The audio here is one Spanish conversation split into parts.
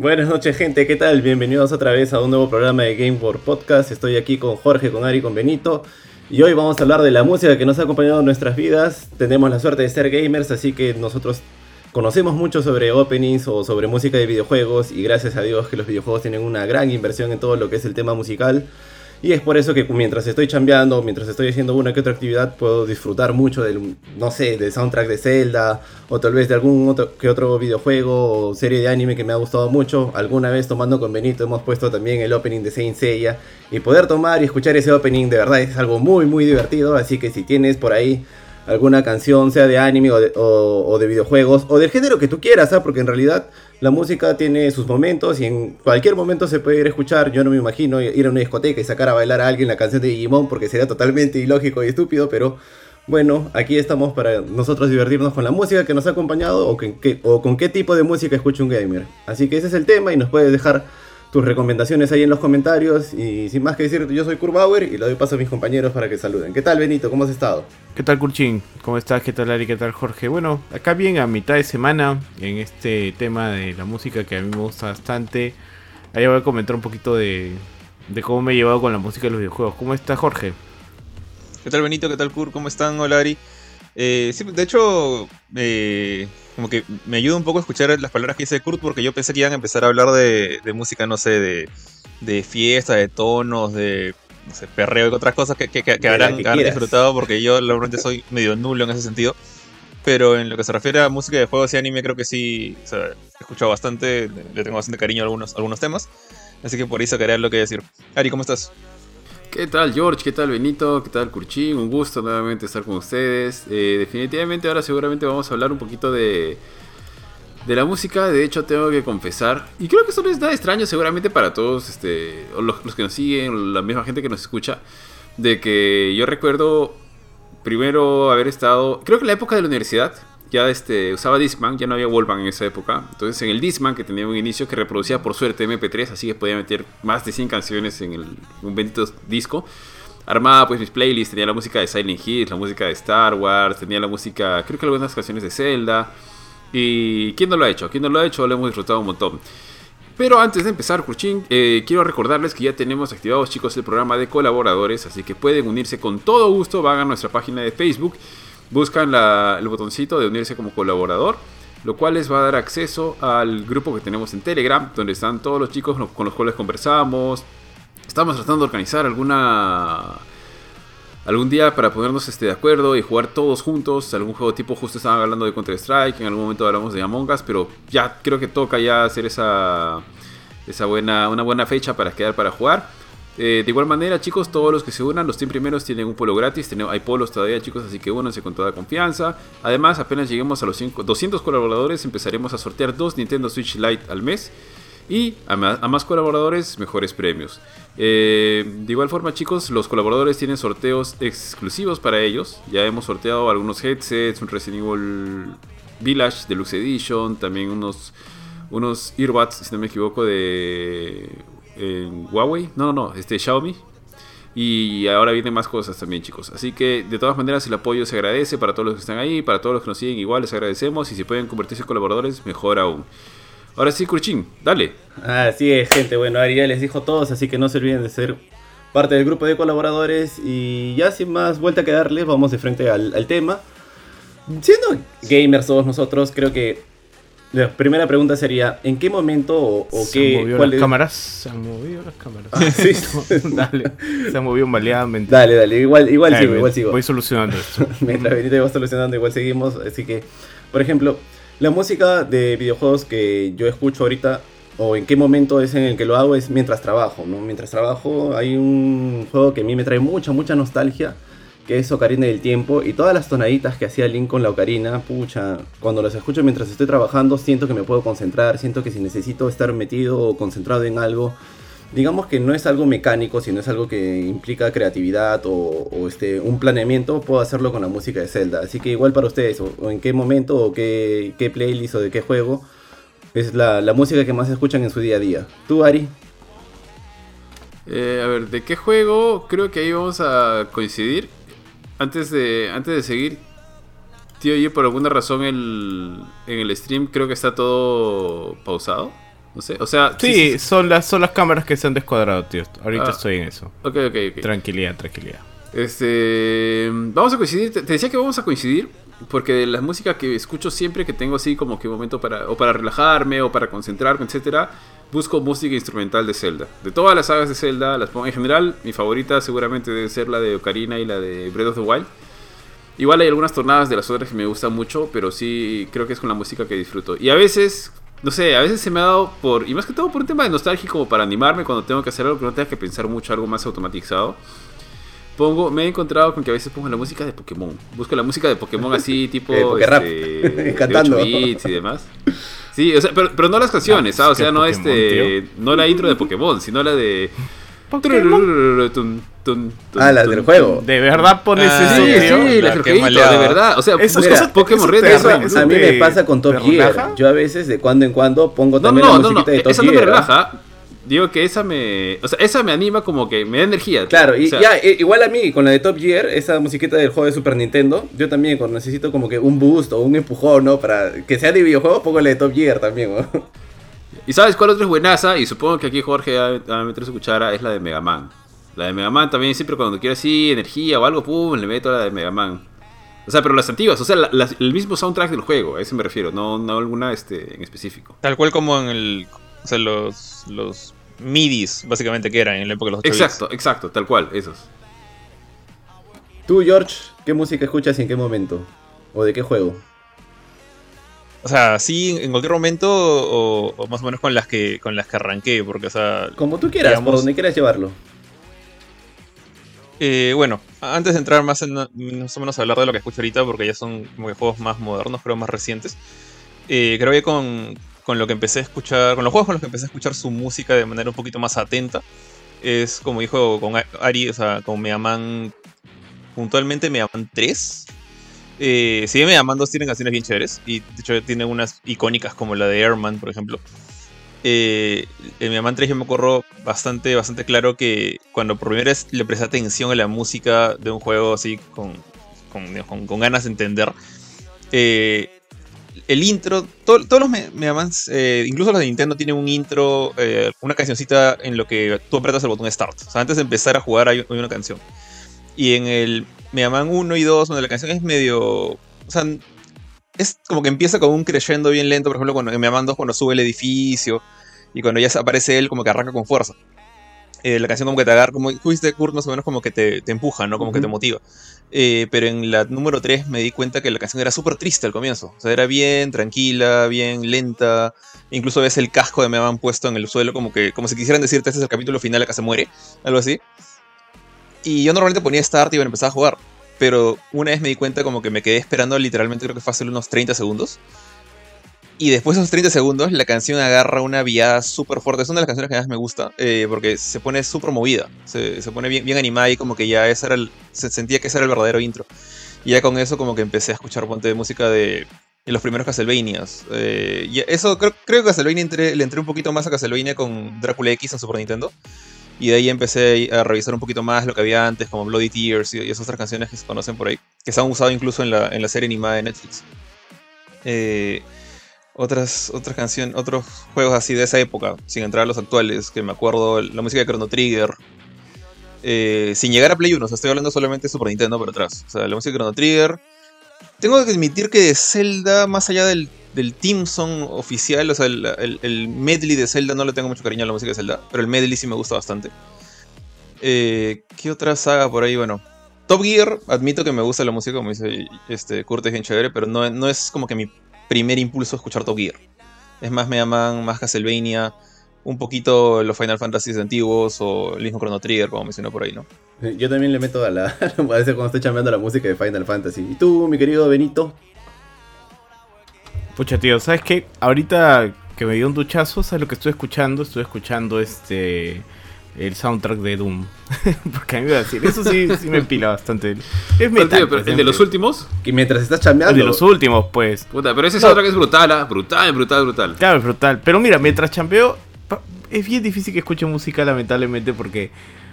Buenas noches gente, ¿qué tal? Bienvenidos otra vez a un nuevo programa de Game World Podcast. Estoy aquí con Jorge, con Ari, con Benito. Y hoy vamos a hablar de la música que nos ha acompañado en nuestras vidas. Tenemos la suerte de ser gamers, así que nosotros conocemos mucho sobre openings o sobre música de videojuegos. Y gracias a Dios que los videojuegos tienen una gran inversión en todo lo que es el tema musical. Y es por eso que mientras estoy chambeando, mientras estoy haciendo una que otra actividad, puedo disfrutar mucho del, no sé, del soundtrack de Zelda, o tal vez de algún otro que otro videojuego o serie de anime que me ha gustado mucho. Alguna vez tomando con Benito hemos puesto también el opening de Saint Seiya. Y poder tomar y escuchar ese opening de verdad es algo muy muy divertido. Así que si tienes por ahí alguna canción, sea de anime o de, videojuegos, o del género que tú quieras, ¿ah? porque en realidad la música tiene sus momentos y en cualquier momento se puede ir a escuchar. Yo no me imagino ir a una discoteca y sacar a bailar a alguien la canción de Digimon porque sería totalmente ilógico y estúpido, pero bueno, aquí estamos para nosotros divertirnos con la música que nos ha acompañado o, o con qué tipo de música escucha un gamer. Así que ese es el tema y nos puedes dejar tus recomendaciones ahí en los comentarios. Y sin más que decir, yo soy Kurt Bauer y le doy paso a mis compañeros para que saluden. ¿Qué tal, Benito? ¿Cómo has estado? ¿Qué tal, Kurchin? ¿Cómo estás? ¿Qué tal, Ari? ¿Qué tal, Jorge? Bueno, acá bien a mitad de semana en este tema de la música que a mí me gusta bastante. Ahí voy a comentar un poquito de, de cómo me he llevado con la música de los videojuegos. ¿Cómo está, Jorge? ¿Qué tal, Benito? ¿Qué tal, Kurt? ¿Cómo están? Hola, Ari. Eh, sí, de hecho, eh, como que me ayuda un poco a escuchar las palabras que dice Kurt, porque yo pensé que iban a empezar a hablar de, música, no sé, de, de, fiesta, de tonos, de no sé, perreo y otras cosas que, que, que, habrán, disfrutado, porque yo realmente soy medio nulo en ese sentido. Pero en lo que se refiere a música de juegos y anime, creo que sí, o sea, he escuchado bastante, le tengo bastante cariño a algunos, algunos temas. Así que por eso quería lo que decir. Ari, ¿cómo estás? ¿Qué tal George? ¿Qué tal Benito? ¿Qué tal Curchín? Un gusto nuevamente estar con ustedes. Eh, definitivamente ahora seguramente vamos a hablar un poquito de, de la música. De hecho tengo que confesar, y creo que esto no es nada extraño seguramente para todos este, los, los que nos siguen, la misma gente que nos escucha, de que yo recuerdo primero haber estado, creo que en la época de la universidad, ya este, usaba Discman, ya no había Wallman en esa época. Entonces en el Discman, que tenía un inicio que reproducía por suerte MP3, así que podía meter más de 100 canciones en el, un bendito disco. Armaba pues mis playlists, tenía la música de Silent Hill, la música de Star Wars, tenía la música, creo que algunas canciones de Zelda. Y ¿quién no lo ha hecho? ¿Quién no lo ha hecho? Lo hemos disfrutado un montón. Pero antes de empezar, Kurchin, eh, quiero recordarles que ya tenemos activados, chicos, el programa de colaboradores, así que pueden unirse con todo gusto. Van a nuestra página de Facebook buscan el botoncito de unirse como colaborador, lo cual les va a dar acceso al grupo que tenemos en Telegram, donde están todos los chicos con los cuales conversamos. Estamos tratando de organizar alguna algún día para ponernos este, de acuerdo y jugar todos juntos. Algún juego tipo, justo estaban hablando de Counter Strike, en algún momento hablamos de Among Us, pero ya creo que toca ya hacer esa, esa buena, una buena fecha para quedar para jugar. Eh, de igual manera, chicos, todos los que se unan, los 100 primeros tienen un polo gratis. hay polos todavía, chicos, así que únanse con toda confianza. Además, apenas lleguemos a los 200 colaboradores, empezaremos a sortear dos Nintendo Switch Lite al mes. Y a más, colaboradores, mejores premios. Eh, de igual forma, chicos, los colaboradores tienen sorteos exclusivos para ellos. Ya hemos sorteado algunos headsets, un Resident Evil Village Deluxe Edition, también unos, unos earbuds, si no me equivoco, de Huawei, no, no, no, este Xiaomi. Y ahora vienen más cosas también, chicos. Así que de todas maneras el apoyo se agradece para todos los que están ahí, para todos los que nos siguen igual les agradecemos y si pueden convertirse en colaboradores, mejor aún. Ahora sí, Kurchin, dale. Así es, gente. Bueno, Ari ya les dijo todos, así que no se olviden de ser parte del grupo de colaboradores. Y ya sin más vuelta que darles, vamos de frente al, al tema. Siendo gamers todos nosotros, creo que la primera pregunta sería, ¿en qué momento o, se qué... Las cámaras? Se han movido las cámaras. Ah, sí. dale, se han movido baleadamente. Dale, dale, igual, igual sigo, igual sigo. Voy solucionando esto. Mientras Benito va solucionando, igual seguimos. Así que, por ejemplo, la música de videojuegos que yo escucho ahorita, o en qué momento es en el que lo hago, es mientras trabajo, ¿no? Mientras trabajo hay un juego que a mí me trae mucha, mucha nostalgia que es Ocarina del Tiempo, y todas las tonaditas que hacía Link con la Ocarina, pucha, cuando las escucho mientras estoy trabajando, siento que me puedo concentrar, siento que si necesito estar metido o concentrado en algo, digamos que no es algo mecánico, sino es algo que implica creatividad o, este, un planeamiento, puedo hacerlo con la música de Zelda. Así que igual para ustedes, o, en qué momento, o qué, qué, playlist o de qué juego, es la, la música que más escuchan en su día a día. ¿Tú, Ari? Eh, a ver, ¿de qué juego? Creo que ahí vamos a coincidir antes de, antes de seguir, tío, yo por alguna razón el, en el stream creo que está todo pausado. No sé, o sea... Sí, son las, son las cámaras que se han descuadrado, tío. Ahorita Ah. estoy en eso. Ok, ok, ok. Tranquilidad, tranquilidad. Este, vamos a coincidir, te te decía que vamos a coincidir porque de la música que escucho siempre que tengo así como que momento para o para relajarme o para concentrarme, etcétera, busco música instrumental de Zelda. De todas las sagas de Zelda, las pongo en general, mi favorita seguramente debe ser la de Ocarina y la de Breath of the Wild. Igual hay algunas tornadas de las otras que me gustan mucho, pero sí creo que es con la música que disfruto. Y a veces, no sé, a veces se me ha dado por, y más que todo por un tema de nostalgia, como para animarme cuando tengo que hacer algo que no tenga que pensar mucho, algo más automatizado. Pongo, me he encontrado con que a veces pongo la música de Pokémon. Busco la música de Pokémon así, tipo. De Pokérap. este, de Cantando. 8 bits y demás. Sí, o sea, pero, pero no las canciones, Ah. O sea, no Pokémon, este. No la intro de Pokémon, sino la de. Pokémon. Tun, tun, tun, Ah, la tun, del juego. ¿De verdad pones Ah, eso, Sí, tío? sí, La las jueguitos, maleada. de verdad. O sea, Eso- busca eso- Pokémon Red. Eso, eso a mí me pasa con Top Gear. Yo a veces, de cuando en cuando, pongo No, también no, la no, no, musiquita de Top esa no Gear. me relaja. Digo que esa me. O sea, esa me anima como que me da energía. tío. Claro, y O sea, ya, i- igual a mí, con la de Top Gear, esa musiquita del juego de Super Nintendo, yo también cuando necesito como que un boost o un empujón, ¿no? Para que sea de videojuego, pongo la de Top Gear también, ¿no? ¿Y sabes cuál otra es buenaza? Y supongo que aquí Jorge va a meter su cuchara, es la de Mega Man. La de Mega Man también siempre cuando quiero así energía o algo, pum, le meto la de Mega Man. O sea, pero las antiguas, o sea, la- el mismo soundtrack del juego, a ese me refiero, no, no alguna este, en específico. Tal cual como en el. O sea, los. Los midis, básicamente, que eran en la época de los 8 bits. Exacto, exacto, tal cual, esos. Tú, George, ¿qué música escuchas y en qué momento? ¿O de qué juego? O sea, sí, en cualquier momento, o, o más o menos con las que con las que arranqué, porque, o sea. Como tú quieras, por donde quieras llevarlo. eh, bueno, antes de entrar más en más o menos a hablar de lo que escucho ahorita, porque ya son como que juegos más modernos, creo más recientes. eh, creo que con, con lo que empecé a escuchar, con los juegos con los que empecé a escuchar su música de manera un poquito más atenta, es como dijo con Ari, o sea, con Mega Man, puntualmente Mega Man 3. Eh, bien Mega Man 2 tiene canciones bien chéveres, y de hecho tiene unas icónicas como la de Airman, por ejemplo. Eh, en Mega Man 3 yo me acuerdo bastante, bastante claro que cuando por primera vez le presté atención a la música de un juego así con, con- con ganas de entender, eh, el intro, to- todos los Me- Mega Mans, eh, incluso los de Nintendo tienen un intro, eh, una cancioncita en lo que tú apretas el botón Start. O sea, antes de empezar a jugar hay, hay una canción. Y en el Mega Man 1 y 2, donde la canción es medio... O sea, es como que empieza con un crescendo bien lento, por ejemplo, cuando, en Mega Man 2 cuando sube el edificio y cuando ya aparece él como que arranca con fuerza. Eh, la canción como que te agarra, como fuiste Kurt, más o menos como que te, te empuja, ¿no? Como que te motiva. Eh, pero en la número 3 me di cuenta que la canción era súper triste al comienzo. O sea, era bien tranquila, bien lenta. Incluso ves el casco de Mega Man puesto en el suelo, como que como si quisieran decirte este es el capítulo final, acá se muere. Algo así. Y yo normalmente ponía Start y bueno, empezaba a jugar. Pero una vez me di cuenta como que me quedé esperando literalmente creo que fue hace unos 30 segundos. Y después de esos 30 segundos la canción agarra una viada súper fuerte. Es una de las canciones que más me gusta eh, porque se pone súper movida. Se, se pone bien, animada y como que ya ese era se sentía que ese era el verdadero intro. Y ya con eso como que empecé a escuchar ponte de música de, de los primeros Castlevanias. Eh, y eso creo, creo que Castlevania le entré un poquito más a Castlevania con Drácula X en Super Nintendo. Y de ahí empecé a revisar un poquito más lo que había antes, como Bloody Tears y, y esas otras canciones que se conocen por ahí, que se han usado incluso en la, en la serie animada de Netflix. Eh, otras, otras canciones, otros juegos así de esa época, sin entrar a los actuales, que me acuerdo, la música de Chrono Trigger. eh, sin llegar a Play 1, o sea, estoy hablando solamente de Super Nintendo, pero atrás. O sea, la música de Chrono Trigger. Tengo que admitir que de Zelda, más allá del, del Team Song oficial, o sea, el, el- medley de Zelda no le tengo mucho cariño a la música de Zelda, pero el medley sí me gusta bastante. Eh, ¿Qué otra saga por ahí? Bueno, Top Gear, admito que me gusta la música, como dice este, Kurt, es bien pero no, no es como que mi primer impulso escuchar Top Gear. Es más Mega Man, más Castlevania, un poquito los Final Fantasy antiguos o el mismo Chrono Trigger, como mencionó por ahí, ¿no? Yo también le meto a la. a veces cuando estoy chambeando la música de Final Fantasy. ¿Y tú, mi querido Benito? Pucha, tío, ¿sabes qué? Ahorita que me dio un duchazo, ¿sabes lo que estoy escuchando? Estoy escuchando este. El soundtrack de Doom. Porque a mí me va a decir, eso sí, sí me pila bastante. Es Pero, metal, tío, pero el de los últimos, Que mientras estás El chambeando. de los últimos, pues. puta, pero ese No. soundtrack es brutal, ¿ah? brutal, brutal, brutal. Claro, es brutal. Pero mira, mientras champeo, pa- es bien difícil que escuche música, lamentablemente, porque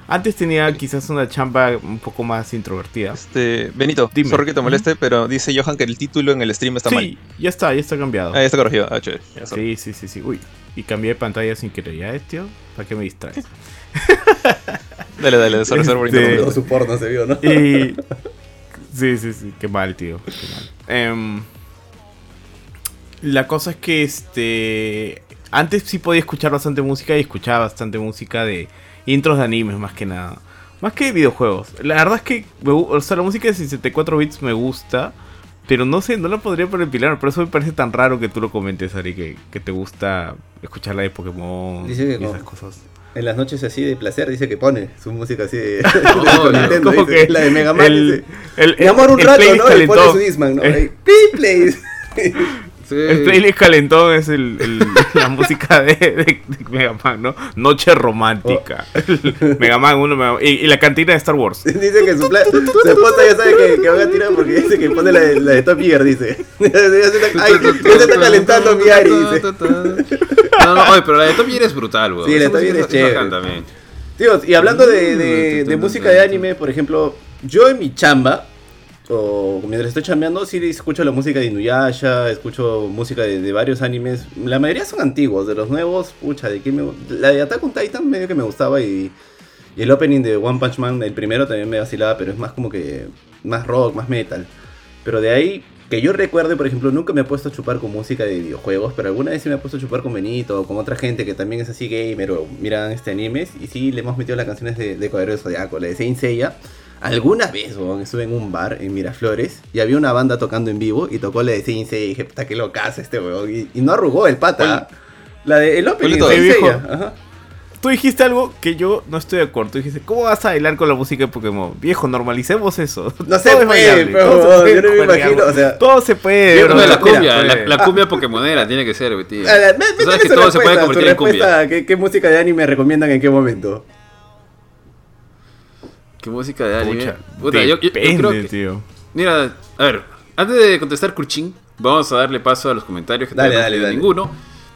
Antes tenía quizás una chamba un poco más introvertida. Este, Benito, Dime. sorry que te moleste, pero dice Johan que el título en el stream está sí, mal. ya está, ya está cambiado. Ah, ya está corregido. Ah, chévere. Ya está. Sí, sí, sí, sí. Uy, y cambié de pantalla sin querer. ¿Ya tío? ¿Para qué me distraes? Dale, dale, sorry, Este-. Todo su porno se vio, ¿no? Y. Sí, sí, sí. Qué mal, tío. Qué mal. Em, la cosa es que este. Antes sí podía escuchar bastante música y escuchaba bastante música de intros de animes, más que nada. Más que de videojuegos. La verdad es que me o sea, la música de 64 bits me gusta. Pero no sé, no la podría poner pilar. Por eso me parece tan raro que tú lo comentes, Ari, que, que te gusta escuchar la de Pokémon Dice que y no. esas cosas. En las noches así de placer dice que pone su música así de, de no, Super Nintendo, Como dice, que la de Mega Man. el- dice, el- Mi amor un el rato, ¿no? Y pone su Disman, ¿no? Eh. Ahí, "Pi, plays". Sí. El playlist calentón es el, el- la música de, de, de Mega Man, ¿no? Noche romántica. Mega Man 1 Mega Man- y, y la cantina de Star Wars. Dice que su, pla- su esposa ya sabe que, que van a tirar porque dice que pone la de, la de Top Gear, dice. Ay, ya se está calentando mi Ari, dice. No, no, oye, pero la de Top Gear es brutal, weón. Sí, la de Top Gear es chévere. también. Tíos, y hablando de, de, de música de anime, por ejemplo, yo en mi chamba, o mientras estoy chambeando, sí escucho la música de Inuyasha, escucho música de, de varios animes. La mayoría son antiguos, de los nuevos, pucha, de quién me La de Attack on Titan medio que me gustaba y, y el opening de One Punch Man, el primero también me vacilaba, pero es más como que más rock, más metal. Pero de ahí, que yo recuerde, por ejemplo, nunca me he puesto a chupar con música de videojuegos, pero alguna vez sí me he puesto a chupar con Benito o con otra gente que también es así gamer o miran este animes. Y sí, le hemos metido las canciones de, de del Zodiaco, la de Saint Seiya. Alguna vez, weón, estuve en un bar en Miraflores y había una banda tocando en vivo y tocó la de Saint Seiya y dije, puta, qué locazo este weón. Y, y no arrugó el pata. La de el opening de. Seiya. Ajá. Tú dijiste algo que yo no estoy de acuerdo. Tú dijiste, ¿cómo vas a bailar con la música de Pokémon? Viejo, normalicemos eso. No se puede, bailable, pero, yo no me imagino, o sea- Todo se puede, bro. la cumbia, mira, la, cumbia pokémonera tíene que ser, tío. A ver, me- Tú sabes métele que su todo se puede convertir en cumbia. ¿qué, ¿Qué música de anime recomiendan en qué momento? ¿Qué música de anime? Pucha, Puta, yo, yo- yo depende, creo que... tío. Mira, a ver, antes de contestar Kurchin, vamos a darle paso a los comentarios que Dale, no dale, dale. ninguno.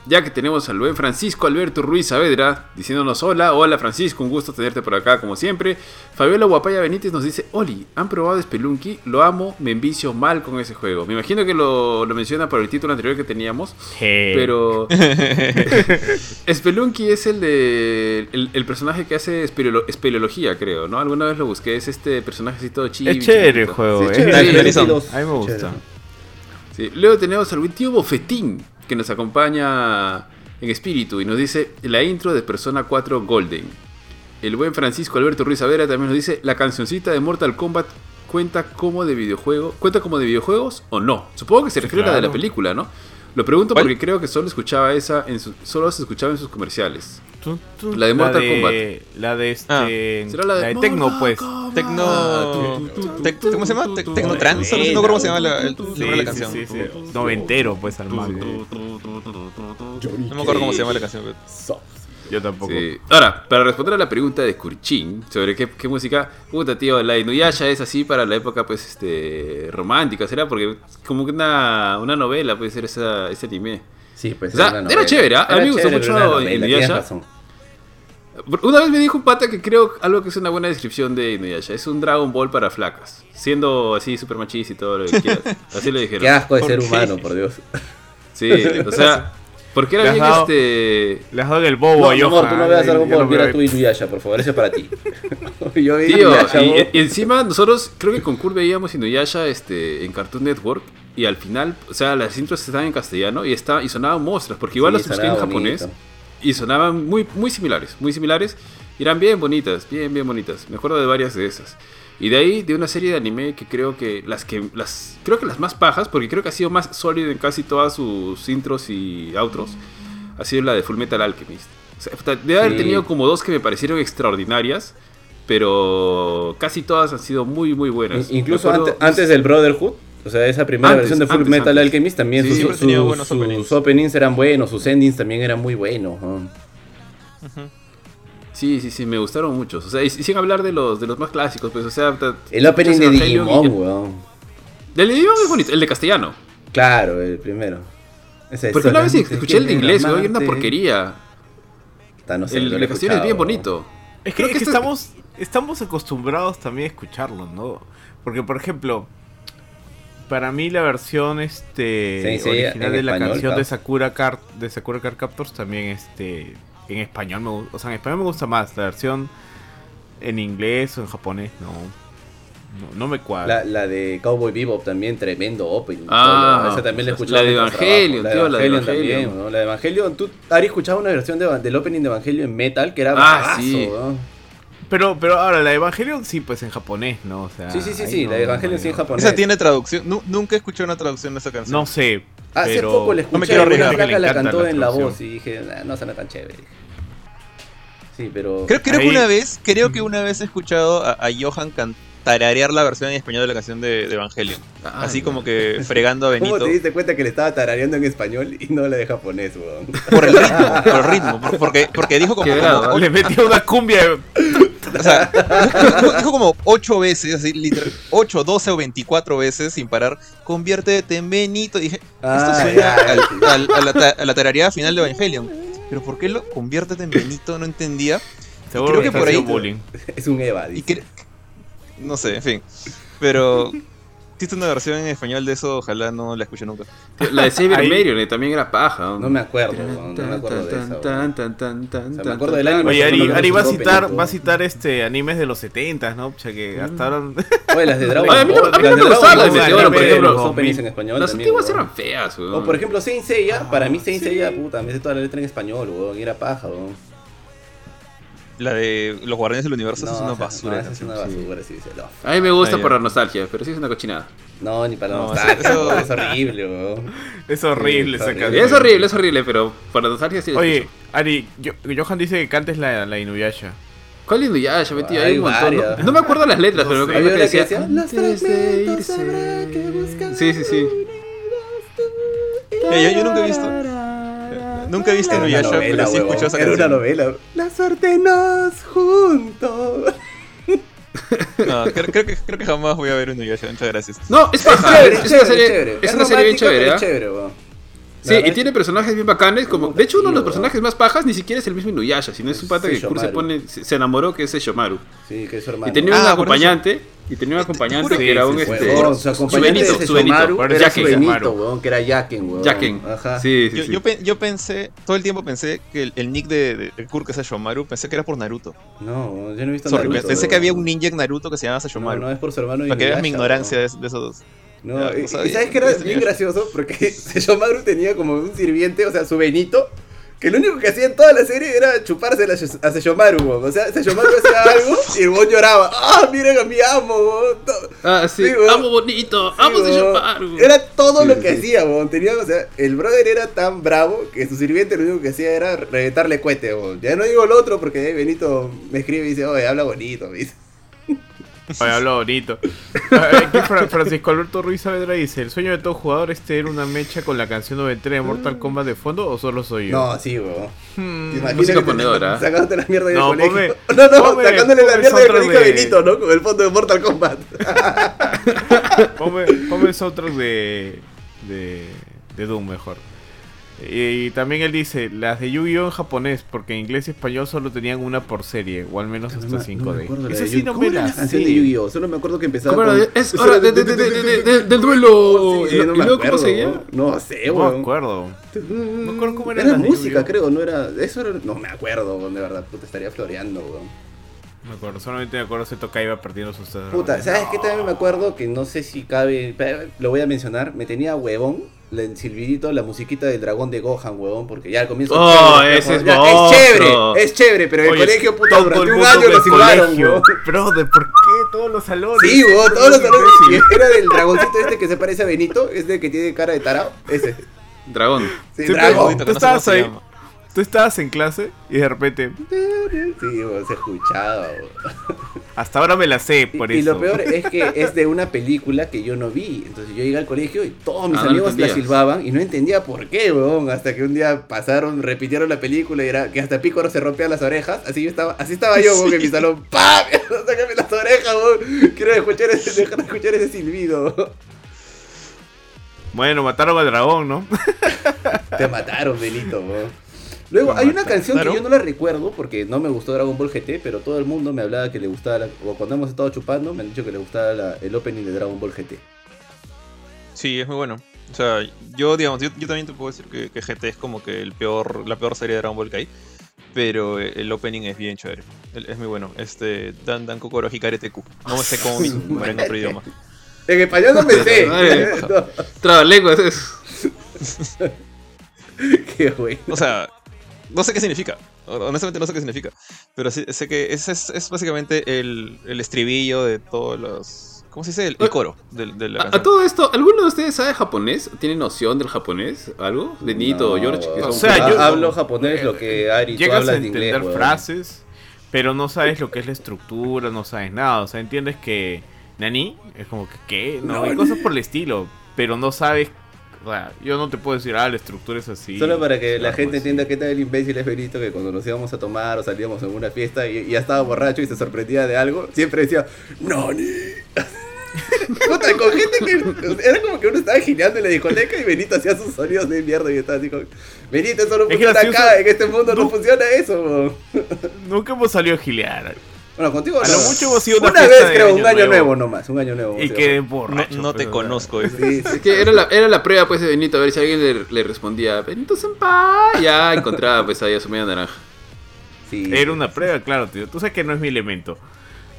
Ya que tenemos al buen Francisco Alberto Ruiz Saavedra diciéndonos hola, hola Francisco, un gusto tenerte por acá como siempre. Fabiola Guapaya Benítez nos dice, Oli, ¿han probado Spelunky? Lo amo, me envicio mal con ese juego. Me imagino que lo, lo menciona por el título anterior que teníamos, pero... Spelunky es el de... El, el personaje que hace espeleolo- espeleología, creo, ¿no? Alguna vez lo busqué, es este personaje así todo chibi. Es chévere el juego. Sí, es chévere, divertido. Jason. sí, A mí me gusta. chévere. Sí, Luego tenemos al buen tío Bofetín, que nos acompaña en espíritu y nos dice la intro de Persona 4 Golden. El buen Francisco Alberto Ruiz Avera también nos dice la cancioncita de Mortal Kombat cuenta como de videojuego, cuenta como de videojuegos o no. Supongo que se refiere a la de la película, ¿no? Lo pregunto ¿Cuál? porque creo que solo escuchaba esa en su- solo se escuchaba en sus comerciales. Tú- tú- La de Mortal Kombat. La de este. Ah. Será la de, Tecno, Mortal pues. Kombat. Tecno. Tec- ¿Cómo se llama? Tec- Tecnotrans. No me acuerdo cómo se llama la, de la canción. sí, sí, sí. Noventero, pues, al mango. No me acuerdo cómo se llama la canción. Yo tampoco. Sí. Ahora, para responder a la pregunta de Kurchin sobre qué, qué música, puta tío, la Inuyasha es así para la época pues este romántica, será porque como que una, una novela puede ser esa, ese anime. Sí, pues. O sea, una era chévere, ¿ah? A mí me gustó mucho Inuyasha. Una vez me dijo un pata que creo algo que es una buena descripción de Inuyasha, es un Dragon Ball para flacas, siendo así super machista y todo lo que quieras. Así le dijeron. Qué asco de ¿Por ser qué? humano, por Dios. Sí, o sea, porque era bien dado- este Le has dado el bobo No, a mi amor, tú Johan, no veas algo por mira tu Inuyasha, por favor, ese es para ti. Yo vi Tío, y, y encima nosotros creo que con Kurt veíamos Inuyasha este, en Cartoon Network y al final, o sea, las intros estaban en castellano y, está, y sonaban monstruos, porque igual Sí, las busqué en japonés bonito. y sonaban muy, muy similares, muy similares y eran bien bonitas, bien, bien bonitas. Me acuerdo de varias de esas. Y de ahí, de una serie de anime que creo que las que las creo que las más pajas, porque creo que ha sido más sólido en casi todas sus intros y outros, ha sido la de Full Metal Alchemist. O sea, debe haber Sí. tenido como dos que me parecieron extraordinarias, pero casi todas han sido muy, muy buenas. In- Incluso acuerdo- antes, antes del Brotherhood, o sea, esa primera Antes, versión de Full antes, Metal antes. Alchemist también Sí, sus, openings. eran buenos, sus endings también eran muy buenos. ¿no? Sí, sí, sí, me gustaron muchos. O sea, y, y sin hablar de los, de los más clásicos, pues, o sea... El opening de Digimon, weón. El de Digimon es bonito, el de castellano. Claro, el primero. Ese Porque una vez escuché el de inglés, weón, y era una porquería. No sé, el de castellano es bien bonito. Es que, Creo es que este- estamos, estamos acostumbrados también a escucharlo, ¿no? Porque, por ejemplo, para mí la versión este Sí, sí, original de la español, canción de. Sakura Card de Sakura Card Captors también este en español me gusta, o sea, en español me gusta más la versión en inglés o en japonés, no. No, no me cuadra. La, la de Cowboy Bebop también, tremendo opening. Ah, esa también la he escuchado. la de Evangelion, tío, la de también, Evangelion. ¿no? La de Evangelion. ¿Tú, Ari, escuchabas una versión de- del opening de Evangelion en metal que era Ah, sí. ¿no? Pero pero ahora la de Evangelion sí pues en japonés, ¿no? O sea, Sí, sí, sí, sí, no- la de Evangelion no- sí en japonés. Esa tiene traducción. Nu- nunca he escuchado una traducción de esa canción. No sé. Hace pero... poco la no me escuché, quiero una flaca Que le la cantó la en la voz y dije, "Ah, no suena tan chévere. Sí, pero... Creo, creo Ahí- que una vez, creo que una vez he escuchado a, a Johan tararear la versión en español de la canción de, de Evangelion. Ah, Así como que fregando a ¿Cómo Benito. te diste cuenta que le estaba tarareando en español y no la de japonés, weón? Por el ritmo, por el ritmo. por- Porque, porque dijo como, como- Le metió una cumbia. O sea, dijo, dijo como 8 veces, así, literal, 8, 12 o 24 veces sin parar. Conviértete en Benito. Dije, esto Ah, suena al- al- a, la, a la tarareada final de Evangelion. Pero ¿por qué lo conviértete en Benito? No entendía. Seguro Creo que por ahí- bullying. Es un Eva, Y dice. que, no sé, en fin. Pero existe una versión en español de eso, ojalá no la escuche nunca. La de Saber Ahí- Marion eh, también era paja. ¿no? No me acuerdo, no me acuerdo de esa, weón. Tan, tan, tan, tan, O sea, me acuerdo del anime. Oye, Ari, Ari va a citar, va a citar este animes de los 70 ¿no? O sea que hasta ahora. Oye, las de Dragon Oye, a mí no- Ball, a mí las no me gustaban las de por ejemplo. los openings en español Las antiguas eran feas, weón. O por ejemplo, Saint Seiya, para mí Saint Seiya, puta, me sé toda la letra en español, weón, era paja, weón. La de los Guardianes del Universo No, es una basura. no, esa es una sí. basura, sí, dice, no. A mí me gusta Ah, por la nostalgia, pero sí es una cochinada. No, ni para la No, nostalgia, eso- es horrible, weón. Es horrible Sí, esa es canción. Es horrible, es horrible, pero por la nostalgia sí. Oye, escucho. Ari, yo- Johan dice que cantes la, la Inuyasha. ¿Cuál es Inuyasha? Metí Hay ahí un montón. No, no me acuerdo las letras, No pero sé. me acuerdo que que decía. los habrá que buscar Sí, sí, sí. Eh, yo, yo nunca he visto. Nunca he visto Era una Inuyasha, novela, pero sí escuché esa Era una novela. La suerte nos junto. No, creo, creo que, creo que jamás voy a ver Inuyasha, muchas gracias. No, es chévere, Es chévere, serie, chévere. es una serie bien chévere. ¿ah? chévere. Sí, y tiene personajes bien bacanes. Como, de hecho, uno de los personajes más pajas ni siquiera es el mismo Inuyasha, sino es un pata que. Kuro se, pone, se, enamoró que es Seishomaru. Sí, que es su hermano. Y tenía Ah, un acompañante. Y tenía un Te- te acompañante que era un este. Su acompañante Benito, de su Benito. Seishomaru Ahora era Jaquen. su Benito, Seishomaru. weón, que era Yaken, weón. Jaken. Ajá. Sí, sí, Yo, sí. yo, pen- yo pensé, todo el tiempo pensé que el, el nick de, de, de que es Sashomaru, pensé que era por Naruto. No, yo no he visto Sorry, Naruto, pensé weón. que había un ninja en Naruto que se llama No, Sashomaru. no, es por su hermano Para que veas mi ignorancia weón. de, de esos dos. No, Ya, y, no sabía. y sabes que era Este bien gracioso porque Seishomaru tenía como un sirviente, o sea, su Benito, que lo único que hacía en toda la serie era chuparse a Seishomaru, weón. O sea, Seishomaru hacía algo y el weón lloraba. ¡Ah, miren a mi amo, weón! Ah, sí. Amo bonito. Sí, amo weón. Seishomaru. Era todo Sí, lo que hacía, weón. Tenía, o sea, el brother era tan bravo que su sirviente lo único que hacía era reventarle cohete, weón. Ya no digo el otro porque Benito me escribe y dice, oye, habla bonito, me dice. Oye, hablo bonito. Ah, Aquí Francisco Alberto Ruiz Saavedra dice: ¿El sueño de todo jugador es tener una mecha con la canción noventera de Mortal Kombat de fondo o solo soy yo? No, sí, weón. Hmm. ¿Te imaginas música ponedora. Sacándote la mierda del No, colegio. ponme- no, no, ponme- sacándole la mierda del colegio de- Benito, ¿no? Con el fondo de Mortal Kombat. Ponme, ponme el soundtrack de, de, de Doom mejor. Y, también él dice, las de Yu-Gi-Oh en japonés, porque en inglés y español solo tenían una por serie, o al menos hasta 5D. Esa sí no me la canción de. Yu-Gi-Oh! Solo me acuerdo que empezaba. Es hora de- de- de- de- de- de- del duelo. Sí, ¿Y no luego cómo acuerdo, seguía? No sé, No me acuerdo. me acuerdo cómo era Era música, creo, no era... Eso era... No me acuerdo, de verdad. Puta, estaría floreando, weón. Me acuerdo, solamente me acuerdo se toca iba perdiendo sus Puta. ¿sabes qué también me acuerdo? Que no sé si cabe... Lo voy a mencionar. Me tenía huevón el silbidito, la musiquita del dragón de Gohan, huevón, porque ya al comienzo... Oh, chévere, ese es ya, monstruo. chévere, es chévere, pero en el Oye, colegio, puta, durante un año lo silbaron, weón. Brother, ¿por qué todos los salones? Sí, weón, todos los salones. y Era del dragoncito este que se parece a Benito, este que tiene cara de tarao, ese. Dragón. Sí, Sí, dragón. Tú estabas ahí. Tú estabas en clase y de repente, Sí, se escuchaba, hasta ahora me la sé Y, por y eso. lo peor es que es de una película que yo no vi. Entonces yo llegué al colegio y todos mis Ah, no amigos la silbaban y no entendía por qué, weón. Hasta que un día pasaron, repitieron la película y era que hasta Pícoro se rompía las orejas. Así yo estaba, así estaba yo, weón, en mi salón. ¡Pam! Sácame las orejas, weón. Quiero escuchar ese, dejar de escuchar ese silbido. Bueno, mataron al dragón, ¿no? Te mataron, Benito, weón. Luego, hay una canción Claro. que yo no la recuerdo porque no me gustó Dragon Ball GT, pero todo el mundo me hablaba que le gustaba, la- o cuando hemos estado chupando, me han dicho que le gustaba la- el opening de Dragon Ball GT. Sí, es muy bueno. O sea, yo, digamos, yo, yo también te puedo decir que, que GT es como que el peor, la peor serie de Dragon Ball que hay. Pero eh, el opening es bien chévere. El- Es muy bueno. Este, Dan Dan Kokoro Hikare Teku. No sé cómo llama en otro idioma. En español no me sé. No, Trabalenguas es. qué bueno. O sea, no sé qué significa. Honestamente no sé qué significa. Pero sí, sé que es, es, es básicamente el, el estribillo de todos los... ¿Cómo se dice? El, el coro de, de la A, todo esto, ¿alguno de ustedes sabe japonés? ¿Tiene noción del japonés? ¿Algo? De Nito o No, George. que. O sea, yo- hablo japonés lo que Ari tú Llegas a de entender inglés. frases, pero no sabes lo que es la estructura, no sabes nada. O sea, entiendes que Nani es como que, ¿qué? No, hay cosas por el estilo, pero no sabes. O sea, yo no te puedo decir, ah, la estructura es así. Solo para que la gente así. entienda qué tal el imbécil es Benito, que cuando nos íbamos a tomar o salíamos en una fiesta y, y ya estaba borracho y se sorprendía de algo, siempre decía, ¡Nani! Puta, con gente que era como que uno estaba gileando en la discoteca y Benito hacía sus sonidos de mierda y estaba así como, Benito, eso no Es funciona gracioso. acá, en este mundo no, No. funciona eso. weón". Nunca hemos salido a gilear. Bueno, contigo A no. lo mucho hemos ido a una vez creo, Año un año nuevo. Nuevo nomás, un año nuevo. Y No, borracho. no te pero- conozco. dice. Sí, sí. Es que era la, era la prueba pues de Benito, a ver si alguien le, le respondía, Benito Senpai, ya encontraba pues ahí a su media naranja. sí. Era una prueba, claro, tío. Tú sabes que no es mi elemento.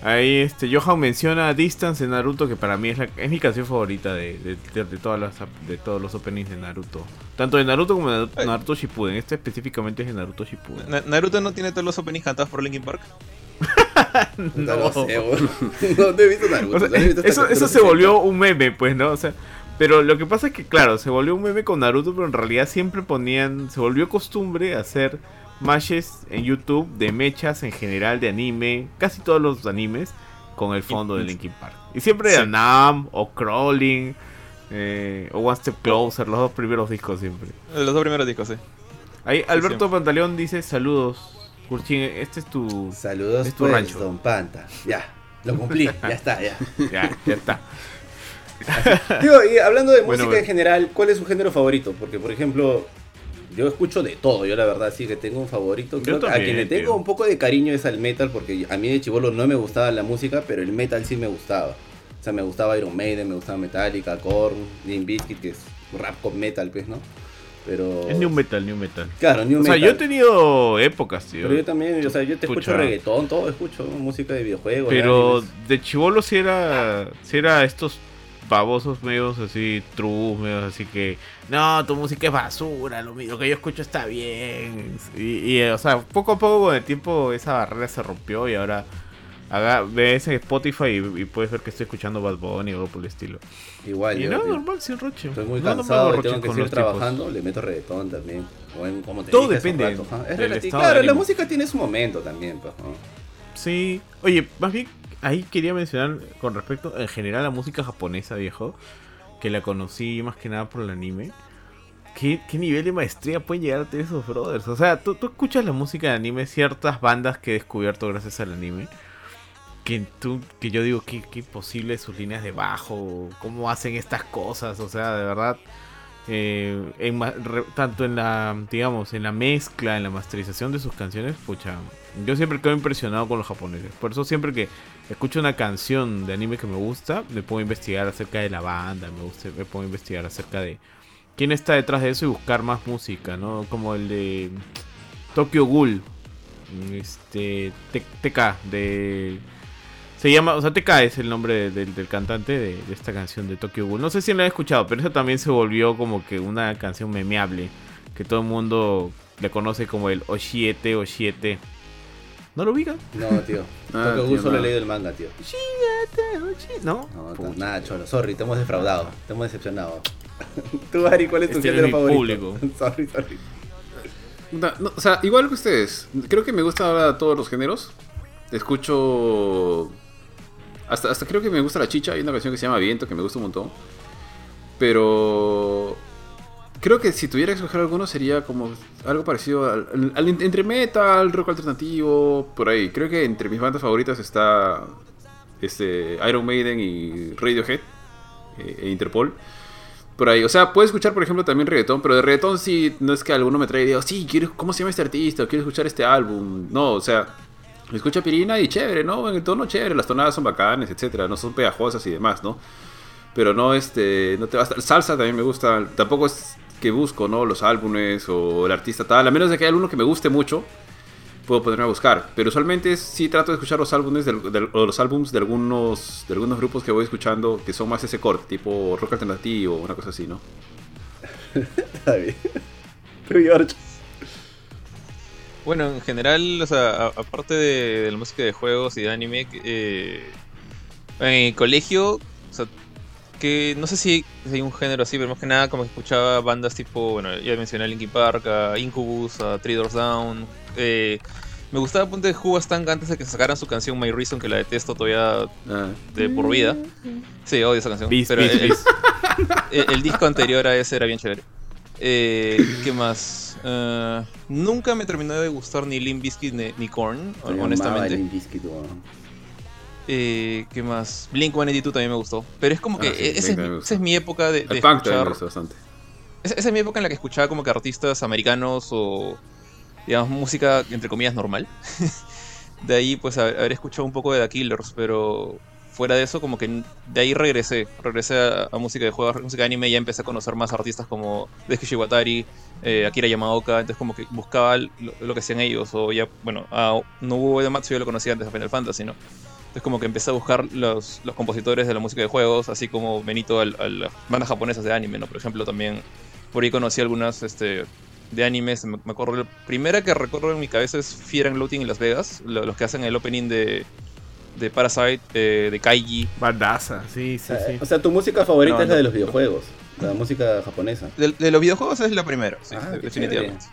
Ahí este Johan menciona Distance de Naruto, que para mí es, la- es mi canción favorita de, de, de- de todas las, de todos los openings de Naruto. Tanto de Naruto como de Naruto, Shippuden. Este específicamente es de Naruto Shippuden. Na- Naruto no tiene todos los openings cantados por Linkin Park. No lo sé. No he visto Naruto. O sea, no he visto eso, eso se volvió un meme, pues, ¿no? O sea, pero lo que pasa es que, claro, se volvió un meme con Naruto, pero en realidad siempre ponían, se volvió costumbre hacer mashes en YouTube de mechas en general de anime, casi todos los animes, con el fondo de Linkin Park. Y siempre era Sí. Nam o Crawling eh, o One Step Closer, los dos primeros discos siempre. Los dos primeros discos, sí. Ahí Alberto. Pantaleón dice saludos. Este es tu... Saludos, Es tu pues, rancho. Don Panta. Ya, lo cumplí, ya está, ya. Ya, ya está. Digo, y hablando de Bueno, música bueno. en general, ¿cuál es su género favorito? Porque, por ejemplo, yo escucho de todo, yo la verdad sí que tengo un favorito. Creo a quien le tengo tío. un poco de cariño es al metal, porque a mí de chivolo no me gustaba la música, pero el metal sí me gustaba. O sea, me gustaba Iron Maiden, me gustaba Metallica, Korn, Limp Bizkit, que es rap con metal, pues, ¿no? Pero... Es New Metal, New Metal. Claro, New O sea, Metal. yo he tenido épocas, tío. Pero yo también, o sea, yo te escucho reggaetón, todo escucho, música de videojuegos. Pero de chivolo sí era, sí era estos babosos medios así, true, medios así que, no, tu música es basura, lo, lo que yo escucho está bien. Y, y, o sea, poco a poco con el tiempo esa barrera se rompió y ahora haga, ves en Spotify y, y puedes ver que estoy escuchando Bad Bunny o algo por el estilo. Igual, Y yo, no, tío, normal, sin roche. Estoy muy No, no cansado roche tengo que seguir tipos. trabajando, le meto reggaetón también. Bueno, como te Todo depende rato, ajá. Es relativo. Claro, la música tiene su momento también, pues, ¿no? Sí. Oye, más bien, ahí quería mencionar con respecto en general a la música japonesa, viejo, que la conocí más que nada por el anime. ¿Qué, qué nivel de maestría pueden llegar a tener esos brothers? O sea, tú, tú escuchas la música de anime, ciertas bandas que he descubierto gracias al anime. Que, tú, que yo digo, qué, qué imposible sus líneas de bajo, cómo hacen estas cosas, o sea, de verdad. eh, tanto en la, digamos, en la mezcla, en la masterización de sus canciones, pucha, yo siempre quedo impresionado con los japoneses. Por eso siempre que escucho una canción de anime que me gusta, me a investigar acerca de la banda, me, gusta, me a investigar acerca de quién está detrás de eso y buscar más música, ¿no? Como el de Tokyo Ghoul, este, TK, de... Se llama, o sea, TK es el nombre de- del- del cantante de, de esta canción de Tokyo Ghoul. No sé si la he escuchado, pero esa también se volvió como que una canción memeable. Que todo el mundo le conoce como el Oshiete Oshiete. ¿No lo ubican? No, tío. Ah, Tokyo Ghoul solo he no. leído el manga, tío. ¿No? No, Pucha. nada, cholo. Sorry, te hemos defraudado. Te hemos decepcionado. Tú, Ari, ¿cuál es tu Este es género favorito? público. sorry, sorry. No, no, o sea, igual que ustedes. Creo que me gusta ahora todos los géneros. Escucho. Hasta, hasta creo que me gusta la chicha. Hay una canción que se llama Viento que me gusta un montón. Pero. Creo que si tuviera que escoger alguno sería como algo parecido al, entre metal, rock alternativo, por ahí. Creo que entre mis bandas favoritas está este Iron Maiden y Radiohead eh, e Interpol. Por ahí. O sea, puedes escuchar, por ejemplo, también reggaetón, pero de reggaetón sí, no es que alguno me traiga y diga, sí, quiero, ¿cómo se llama este artista? Quiero escuchar este álbum. No, o sea, escucha Pirina y chévere, ¿no? En el tono chévere, las tonadas son bacanes, etcétera, no son pegajosas y demás, ¿no? Pero no, este, no te va a. Salsa también me gusta, tampoco es que busco, ¿no? Los álbumes o el artista tal, a menos de que haya alguno que me guste mucho, puedo ponerme a buscar. Pero usualmente sí trato de escuchar los álbumes del- del- o los álbums de algunos, de algunos grupos que voy escuchando que son más ese corte, tipo rock alternativo una cosa así, ¿no? Está bien. Tú, George. Bueno, en general, o sea, a- aparte de, de la música de juegos y de anime, eh, en el colegio, o sea, que no sé si hay un género así, pero más que nada como que escuchaba bandas tipo, bueno, ya mencioné a Linkin Park, a Incubus, a Three Doors Down. eh, me gustaba Ponte de Juba Stank antes de que sacaran su canción My Reason, que la detesto todavía Ah, de por vida. Sí, odio esa canción. Pero el, el disco anterior a ese era bien chévere. Eh, ¿Qué más? Eh, nunca me terminó de gustar ni Limp Bizkit ni, ni Korn, honestamente. Limp Bizkit, weón. Eh, ¿Qué más? Blink 182 también me gustó. Pero es como que Ah, sí, e- esa, es, mi- también me esa es mi época de, de el punk escuchar. bastante. Esa, esa es mi época en la que escuchaba como que artistas americanos o, digamos, música entre comillas normal. de ahí, pues, haber escuchado un poco de The Killers, pero fuera de eso, como que de ahí regresé. Regresé a, a música de juegos, música de anime, y ya empecé a conocer más artistas como Daisuke Shiwatari, eh, Akira Yamaoka, entonces como que buscaba lo, que hacían ellos, o ya, bueno, a Nobuo Uematsu yo lo conocía antes de Final Fantasy, ¿no? Entonces como que empecé a buscar los, los compositores de la música de juegos, así como Benito al- a las bandas japonesas de anime, ¿no? Por ejemplo, también por ahí conocí algunas este, de animes. Me, acuerdo, la primera que recuerdo en mi cabeza es Fear and Loathing en Las Vegas, lo- los que hacen el opening de, de Parasite, eh, de Kaiji. Bandaza, sí, sí, sí. O sea, tu música favorita No, es la no. de los videojuegos, la música japonesa. De, de los videojuegos es la primera, sí, Ah, definitivamente.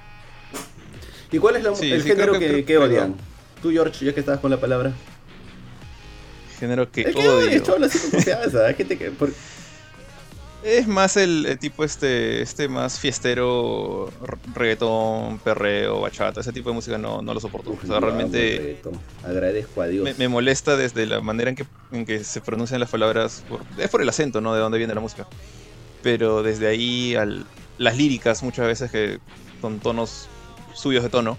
¿Y cuál es la- Sí, el sí, género que- que, odian? Tú, George, ya que estabas con la palabra. Género que Es que odio. cholo, así con confianza. Hay gente que... por- Es más el, el tipo este, este más fiestero, reggaetón, perreo, bachata, ese tipo de música no, no lo soporto. O sea, realmente. Agradezco a Dios. me, me molesta desde la manera en que, en que se pronuncian las palabras. por- es por el acento, ¿no? De dónde viene la música. Pero desde ahí al, las líricas, muchas veces que con tonos suyos de tono,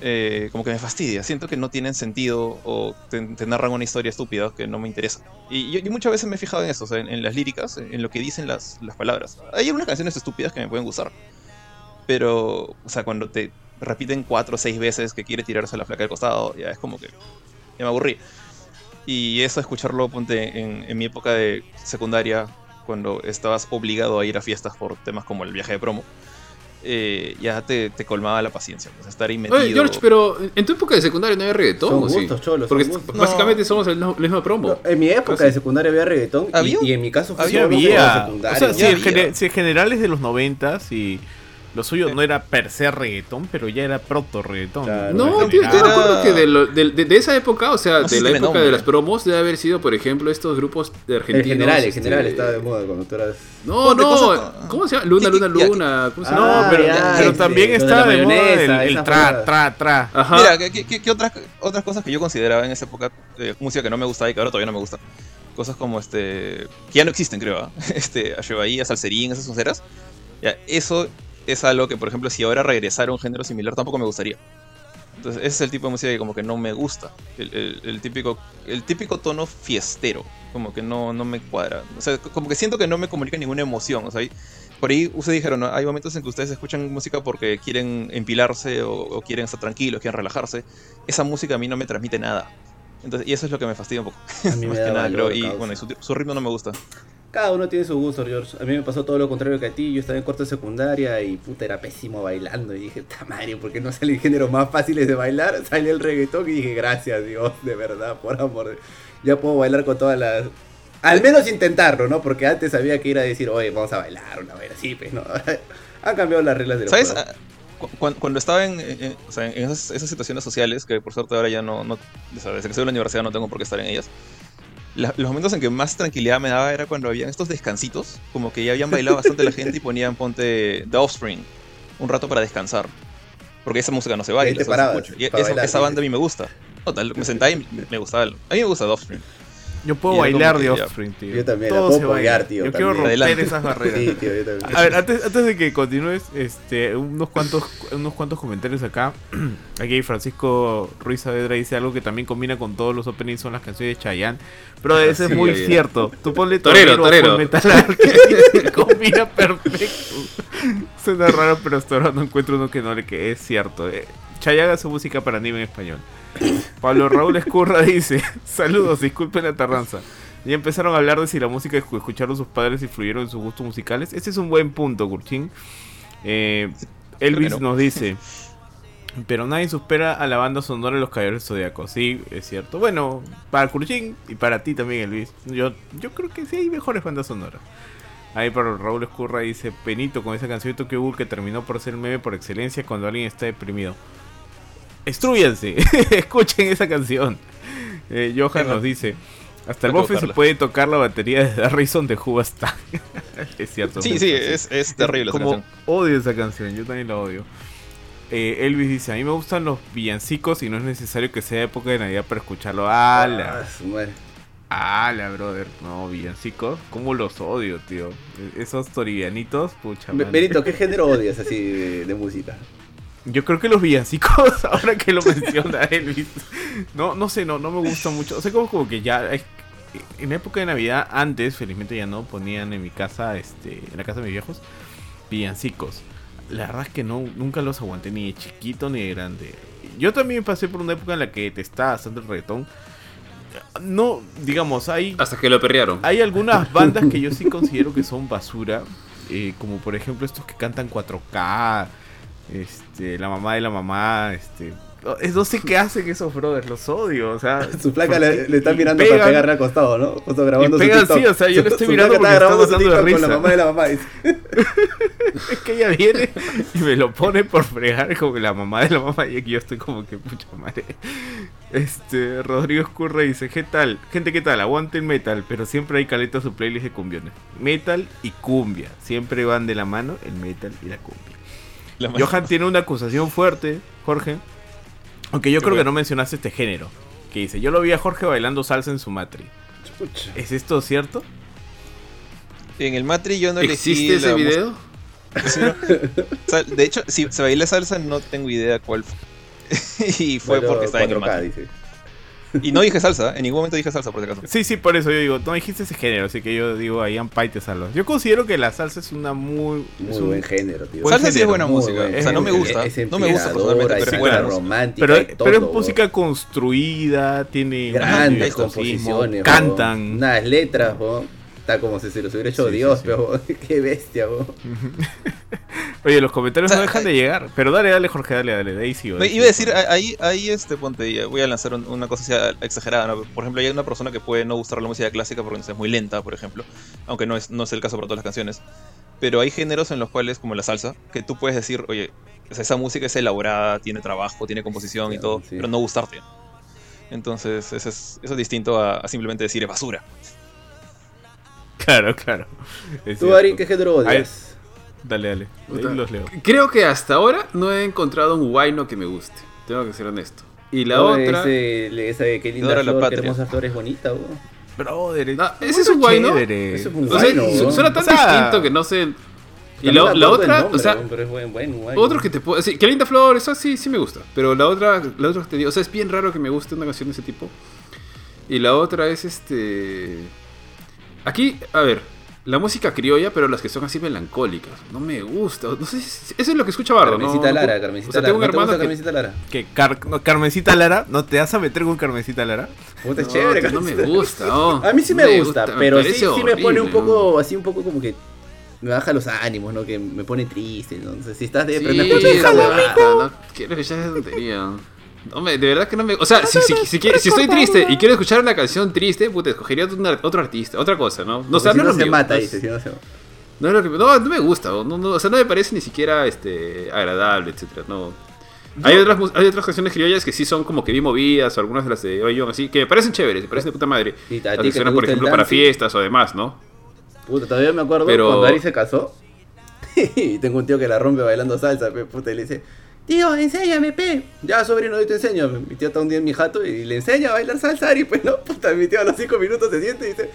eh, como que me fastidia. Siento que no tienen sentido o te, te narran una historia estúpida que no me interesa. Y yo, yo muchas veces me he fijado en eso, o sea, en, en las líricas, en lo que dicen las, las palabras. Hay algunas canciones estúpidas que me pueden gustar. Pero, o sea, cuando te repiten cuatro o seis veces que quiere tirarse a la flaca del costado, ya es como que ya me aburrí. Y eso, escucharlo, ponte en, en mi época de secundaria, cuando estabas obligado a ir a fiestas por temas como el viaje de promo, eh, ya te, te colmaba la paciencia. Pues, estar ahí metido. Oye, George, pero en tu época de secundaria no había reggaetón, Son ¿o sí? gustos, cholos, Porque son gustos. básicamente somos el mismo, la misma promo. No, en mi época Casi. de secundaria había reggaetón y- ¿Había? y, en mi caso fue Había, O sea, sí, sí, en general es de los noventas y lo suyo Sí. no era per se reggaetón, pero ya era proto reggaetón. Claro. No, tío, yo recuerdo que de, lo- de- de- de esa época, o sea, No de la época de las promos, debe haber sido, por ejemplo, estos grupos de En argentinos. general, en este, general estaba de moda cuando tú eras... No, Ponte no, cosas- ¿cómo se llama? Luna, ¿Qué- Luna, Luna. ¿Cómo se Ah, llama? No, pero, ya, pero este, también lo de moda el, el tra, tra, tra. Ajá. Mira, ¿qué, qué- qué otras, otras cosas que yo consideraba en esa época, eh, música que no me gustaba y que ahora todavía no me gusta? Cosas como este. que ya no existen, creo, ¿ah? Este, a Shebaí, a Salserín, esas sonceras. Ya, eso es algo que, por ejemplo, si ahora regresara un género similar, tampoco me gustaría. Entonces, ese es el tipo de música que como que no me gusta. El, el- el típico, el típico tono fiestero. Como que no, no me cuadra. O sea, como que siento que no me comunica ninguna emoción. O sea, hay- por ahí ustedes dijeron, ¿no? hay momentos en que ustedes escuchan música porque quieren empilarse o, o quieren estar tranquilos, quieren relajarse. Esa música a mí no me transmite nada. Entonces, y eso es lo que me fastidia un poco. A mí me Más que da nada, valor, creo. Y bueno, y su, su ritmo no me gusta. Cada uno tiene su gusto, George. A mí me pasó todo lo contrario que a ti. Yo estaba en corte de secundaria y puta, era pésimo bailando. Y dije, Tamario, ¿por qué no salen géneros más fáciles de bailar? Sale el reggaetón y dije, gracias Dios, de verdad, por amor. de- Ya puedo bailar con todas las. Al menos intentarlo, ¿no? Porque antes había que ir a decir, oye, vamos a bailar una vez así, pues, ¿no? Han cambiado las reglas de los ¿Sabes? Ah, cu- cuan- Cuando estaba en, en- o sea, en esas, esas situaciones sociales, que por suerte ahora ya no, no desde que estoy en la universidad no tengo por qué estar en ellas, la- los momentos en que más tranquilidad me daba era cuando habían estos descansitos, como que ya habían bailado bastante la gente y ponían ponte The Offspring, un rato para descansar. Porque esa música no se baila, te parabas. Y para esa, bailar, esa sí, banda a mí me gusta. No, tal, me sentaba y me- me gustaba. A mí me gusta The Offspring. Yo puedo bailar de que. Offspring, tío. Yo también, la Todo puedo se apoyar, tío, Yo quiero también. romper Adelante. esas barreras. Sí, tío, yo también. A ver, antes, antes de que continúes, este, unos cuantos, unos cuantos comentarios acá. Aquí Francisco Ruiz Saavedra dice algo que también combina con todos los openings, son las canciones de Chayanne. Pero eso es sí, muy oye. cierto. Tú ponle Torero, torero. Metal Alchemist, combina perfecto. Suena raro, pero hasta ahora no encuentro uno que no le quede. Es cierto. Eh. Chayanne hace música para anime en español. Pablo Raúl Escurra dice: Saludos, disculpen la tardanza. Ya empezaron a hablar de si la música que escucharon sus padres influyeron en sus gustos musicales. Ese es un buen punto, Kurchin. Eh, Elvis nos dice: Pero nadie supera a la banda sonora de los Caballeros Zodíacos. Sí, es cierto. Bueno, para Kurchin y para ti también, Elvis. Yo, yo creo que sí hay mejores bandas sonoras. Ahí para Raúl Escurra dice: Penito con esa canción de Tokyo Ghoul que terminó por ser el meme por excelencia cuando alguien está deprimido. Estrúyanse, escuchen esa canción. Eh, Johan nos dice: Hasta el bofe se puede tocar la batería de Harrison de Hubastan. es cierto. Sí, sí, es, es terrible esa Como canción. odio esa canción, yo también la odio. Eh, Elvis dice, a mí me gustan los villancicos y no es necesario que sea época de Navidad para escucharlo. ¡Hala! Ah. ¡Hala, brother! No, villancicos, ¿cómo los odio, tío? E- Esos toribianitos, pucha. Benito, ¿qué género odias así de, de música? Yo creo que los villancicos, ahora que lo menciona Elvis, no, no sé, no, no me gusta mucho. O sea, como, como que ya en época de Navidad, antes, felizmente ya no, ponían en mi casa, este, en la casa de mis viejos, villancicos. La verdad es que no, nunca los aguanté ni de chiquito ni de grande. Yo también pasé por una época en la que detestaba bastante el reggaetón. No, digamos, hay Hasta que lo perrearon. hay algunas bandas que yo sí considero que son basura. eh, como por ejemplo estos que cantan 4K. Este, la mamá de la mamá. Este. No, sé qué hacen esos brothers, los odio. O sea, Su placa ¿por le, le está mirando pegan, para pegarle al costado, ¿no? Justo grabando Y pegan, su TikTok. sí, o sea, yo lo estoy su mirando porque está está grabando su de TikTok con la mamá de la mamá. Es que ella viene y me lo pone por fregar como que la mamá de la mamá y aquí yo estoy como que pucha madre. Este, Rodrigo Escurra dice, ¿qué tal? Gente, ¿qué tal? Aguante el metal, pero siempre hay caleta su playlist de cumbiones. Metal y cumbia, siempre van de la mano el metal y la cumbia. La Johan tiene una acusación fuerte, Jorge. Aunque yo ¿Qué creo que no mencionaste este género. Que dice, yo lo vi a Jorge bailando salsa en su matri. Chucha. ¿Es esto cierto? En el Matri yo no elegí ¿Existe ese la video? De hecho, si se baila salsa no tengo idea cuál fue. y fue Bueno, porque estaba en el 4K, Matri. dice. Y no dije salsa, en ningún momento dije salsa por si acaso. Sí, sí, por eso yo digo, no dijiste ese género, así que yo digo, ahí Ampai te salvas. Yo considero que la salsa es una muy... Muy es un- buen género, tío. Buen salsa sí es buena música. O sea, no me gusta. es no me gusta personalmente, pero es buena romántica Pero, es música construida, tiene grandes composiciones, cantan. unas letras. Está como si se los hubiera hecho Sí, Dios, sí. pero qué bestia. Oye, los comentarios O sea, no dejan de llegar. Pero dale, dale, Jorge, dale, dale. De ahí sí. Iba a decir, ahí, ahí este, ponte, voy a lanzar un- una cosa así exagerada, ¿no? Por ejemplo, hay una persona que puede no gustar la música clásica porque es muy lenta, por ejemplo, aunque no es, no es el caso para todas las canciones. Pero hay géneros en los cuales, como la salsa, que tú puedes decir, oye, esa música es elaborada, tiene trabajo, tiene composición y Claro, todo, sí. pero no gustarte. Entonces, eso es, eso es distinto a, a simplemente decir es basura. Claro, claro. Es Tú, cierto. Ari, ¿qué género odias? Dale, dale. Ahí los leo. Creo que hasta ahora no he encontrado un guayno que me guste. Tengo que ser honesto. Y la No, otra. Ese, de qué linda la flor, qué hermosa flor es bonita, weón. Brother, ese es un guay, ¿no? chévere. Ese es un O sea, guayno, su- weón. suena tan O sea, distinto que no sé. Y la, otra, nombre, o sea, pero es buen, buen guay. otro que te puedo. Sí, qué linda flor, eso sí, sí me gusta. Pero la otra, la otra que te digo, o sea, es bien raro que me guste una canción de ese tipo. Y la otra es este. Aquí, a ver, la música criolla, pero las que son así melancólicas. No me gusta. No sé si- eso es lo que escucha Bardo, ¿no? Carmencita Lara, O Carmencita sea, Lara. tengo un ¿No te gusta hermano que. Carmencita Lara? Que Car- no, Carmencita Lara, ¿no te vas a meter con Carmencita Lara? Puta, es No, chévere, que no me Carmencita. gusta, oh. A mí sí No me gusta, pero sí, sí me pone un poco, así un poco como que me baja los ánimos, ¿no? Que me pone triste, ¿no? Entonces, si estás de Sí, esa no, no quiero escuchar esa tontería. No me, de verdad que no me. O sea, si, si, si, si estoy triste y quiero escuchar una canción triste, puta, escogería una- otro artista, otra cosa, ¿no? No, o sea, si no, no es lo se mío, mata, no dice, no se no, es lo que- no, no me gusta, no, no, o sea, no me parece ni siquiera este, agradable, etcétera, no. Hay otras, hay otras canciones criollas que sí son como que bien movidas, o algunas de las de Oyon, así, que me parecen chéveres, me parecen de puta madre. Y Las que suenan, por ejemplo, para fiestas o demás, ¿no? Puta, todavía me acuerdo Pero- cuando Ari se casó. y tengo un tío que la rompe bailando salsa, puta, y le dice, tío, enséñame, pe. Ya, sobrino, yo te enseño. Mi tío está un día en mi jato y le enseña a bailar salsa y pues no, puta, mi tío a los 5 minutos se siente y dice,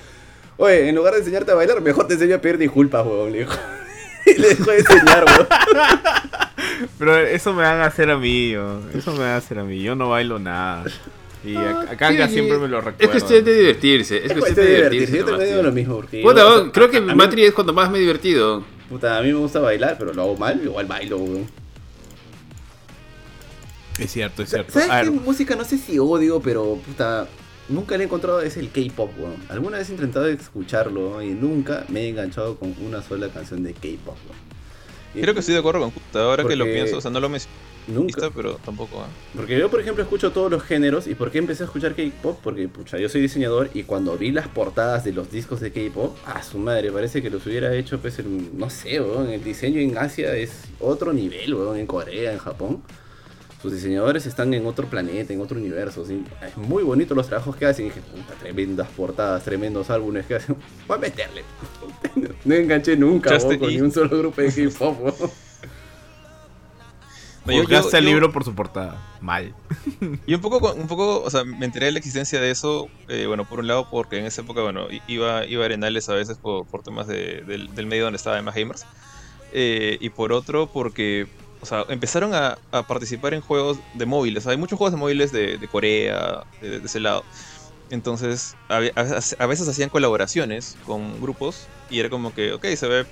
oye, en lugar de enseñarte a bailar, mejor te enseño a pedir disculpas, weón, le dijo. y le dejó de enseñar, weón. Pero eso me van a hacer a mí, yo. eso me van a hacer a mí. Yo no bailo nada. Y a, a Kanga Sí, siempre me lo Es recuerda. cuestión de divertirse. Es Es cuestión de de divertirse. divertirse. Yo también digo lo mismo. Porque Puta, yo- weón, creo que mí- Matri es cuando más me he divertido. Puta, a mí me gusta bailar, pero lo hago mal, igual bailo, weón. Es cierto, es cierto. ¿Sabes A qué ver, música? No sé si odio, pero puta, nunca le he encontrado, es el K-pop, weón. Alguna vez he intentado escucharlo y nunca me he enganchado con una sola canción de K-pop, Creo que estoy de acuerdo con Kuta, ahora que lo pienso, o sea, no lo mencioné, Nunca. pero tampoco. ah. Porque yo, por ejemplo, escucho todos los géneros. ¿Y por qué empecé a escuchar K-pop? Porque, pucha, yo soy diseñador y cuando vi las portadas de los discos de K-pop, a su madre, parece que los hubiera hecho, pues, en- no sé, weón. El diseño en Asia es otro nivel, weón. En Corea, en Japón. Sus diseñadores están en otro planeta, en otro universo. ¿sí? Es muy bonito los trabajos que hacen. Y dije, puta, tremendas portadas, tremendos álbumes que hacen. Voy a meterle. no enganché nunca, con ni un solo grupo de K-pop, weón. No, yo- yo- el yo- libro por su portada. Mal. Y un poco, un poco, o sea, me enteré de la existencia de eso, eh, bueno, por un lado porque en esa época, bueno, iba, iba a Arenales a veces por, por temas de- del, del medio donde estaba Emma Gamers. Eh, y por otro porque, o sea, empezaron a, a participar en juegos de móviles. Hay muchos juegos de móviles de, de Corea, de, de ese lado. Entonces, a, a- a veces hacían colaboraciones con grupos y era como que, ok, se ve...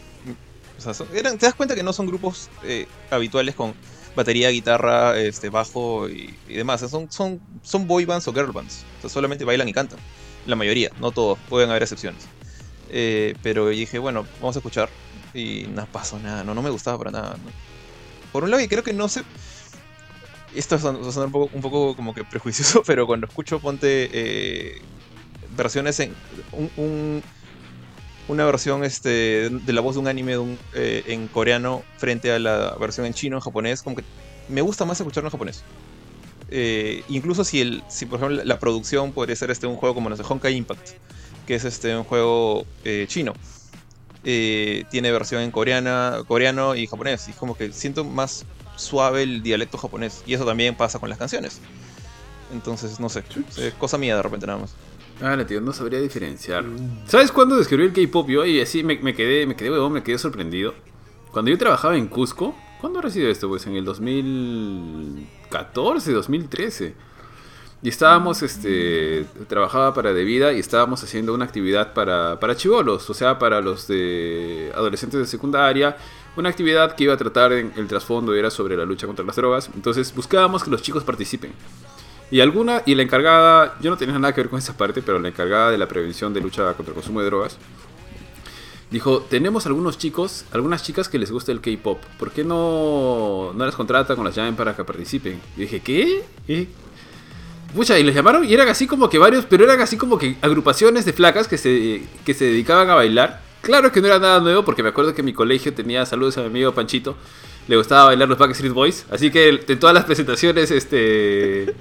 O sea, son- eran- te das cuenta que no son grupos eh, habituales con batería, guitarra, este, bajo y, y demás. Son, son, son boy bands o girl bands. O sea, solamente bailan y cantan. La mayoría, no todos, pueden haber excepciones. Eh, pero dije, bueno, vamos a escuchar. Y no pasó nada, no, no me gustaba para nada. ¿no? Por un lado, y creo que no sé. Esto va a sonar un poco, como que prejuicioso, pero cuando escucho, ponte eh, versiones en. Un, un- una versión este, de la voz de un anime de eh, en coreano frente a la versión en chino, en japonés, como que me gusta más escucharlo en japonés. Eh, incluso si, el, si, por ejemplo, la producción podría ser este, un juego como no sé, Honkai Impact, que es este, un juego chino. Eh, tiene versión en coreana, coreano y japonés. Y es como que siento más suave el dialecto japonés. Y eso también pasa con las canciones. Entonces, no sé, es cosa mía de repente nada más. Ah, la tío, no sabría diferenciar. ¿Sabes cuándo descubrí el K-pop? Yo y así me, me quedé, me quedé huevón, me quedé sorprendido. Cuando yo trabajaba en Cusco, ¿cuándo sido esto? Pues en el 2014, 2013. Y estábamos, este, trabajaba para Devida y estábamos haciendo una actividad para, para chivolos, o sea, para los de adolescentes de secundaria. Una actividad que iba a tratar en el trasfondo era sobre la lucha contra las drogas. Entonces buscábamos que los chicos participen. Y alguna, y la encargada, yo no tenía nada que ver con esa parte, pero la encargada de la prevención de lucha contra el consumo de drogas, dijo, tenemos algunos chicos, algunas chicas que les gusta el K-Pop, ¿por qué no, no las contratan o las llaman para que participen? Y dije, ¿qué? ¿Qué? Pucha, y los llamaron y eran así como que varios, pero eran así como que agrupaciones de flacas que se, que se dedicaban a bailar. Claro que no era nada nuevo porque me acuerdo que mi colegio tenía, saludos a mi amigo Panchito, le gustaba bailar los Backstreet Boys, así que en todas las presentaciones, este...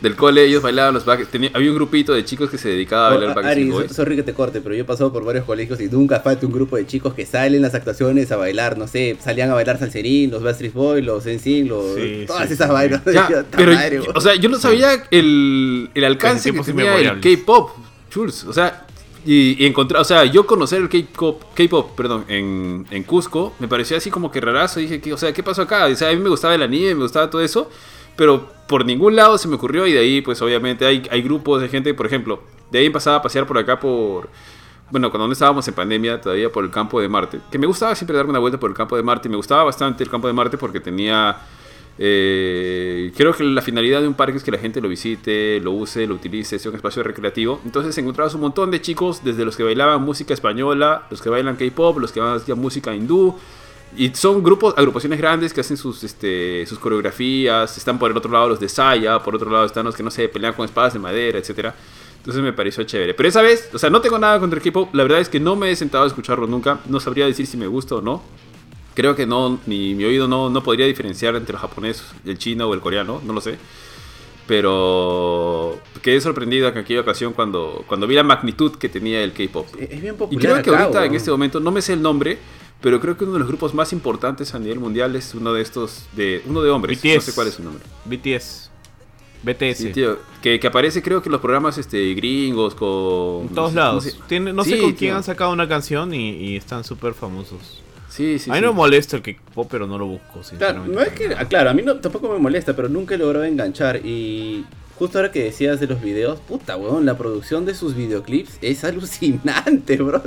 Del cole ellos bailaban los back... tenía- había un grupito de chicos que se dedicaba a bailar Oh, Backstreet Ari, Boys. so- sorry que te corte, pero yo he pasado por varios colegios y nunca falta un grupo de chicos que salen en las actuaciones a bailar, no sé, salían a bailar salserín, los Backstreet Boys, los NSYNC, los Sí, todas sí, esas sí. vainas. Ya, Yo, "Ta pero, madre, o sea, yo no sabía el, el alcance que tenía el. K-pop, Jules. O sea, y, y encontrar, o sea, yo conocer el K-pop, K-pop, perdón, en, en Cusco, me parecía así como que rarazo. Dije, ¿qué- o sea, ¿qué pasó acá? O sea, a mí me gustaba el anime, me gustaba todo eso, pero por ningún lado se me ocurrió. Y de ahí, pues obviamente, hay, hay grupos de gente, por ejemplo, de ahí pasaba a pasear por acá por. Bueno, cuando estábamos en pandemia, todavía por el campo de Marte. Que me gustaba siempre darme una vuelta por el campo de Marte. Me gustaba bastante el campo de Marte porque tenía. eh, creo que la finalidad de un parque es que la gente lo visite, lo use, lo utilice, sea un espacio recreativo. Entonces encontrabas un montón de chicos, desde los que bailaban música española, los que bailan K-pop, los que hacían música hindú. Y son grupos, agrupaciones grandes que hacen sus, este, sus coreografías. Están por el otro lado los de Saya, por otro lado están los que no sé, pelean con espadas de madera, etcétera. Entonces me pareció chévere. Pero esa vez, o sea, no tengo nada contra el K-pop. La verdad es que no me he sentado a escucharlo nunca. No sabría decir si me gusta o no. Creo que no, ni mi oído no, no podría diferenciar entre el japonés, el chino o el coreano, no lo sé. Pero quedé sorprendido en aquella ocasión cuando, cuando vi la magnitud que tenía el K-pop. Es bien Y popular. creo que acá, ahorita en weón. este momento, no me sé el nombre, pero creo que uno de los grupos más importantes a nivel mundial es uno de estos, de uno de hombres, no BTS. sé cuál es su nombre. BTS. BTS. Sí, tío, que, que aparece creo que en los programas este, gringos con... en todos no sé- lados. No sé, Tiene- no sé con quién han sacado una canción y, y están súper famosos. sí, sí, a mí sí. no me molesta el que pero no lo busco, Claro, sinceramente. no es que, ah, claro, a mí no, tampoco me molesta, pero nunca he logrado enganchar. Y justo ahora que decías de los videos, puta, weón, la producción de sus videoclips es alucinante, bro.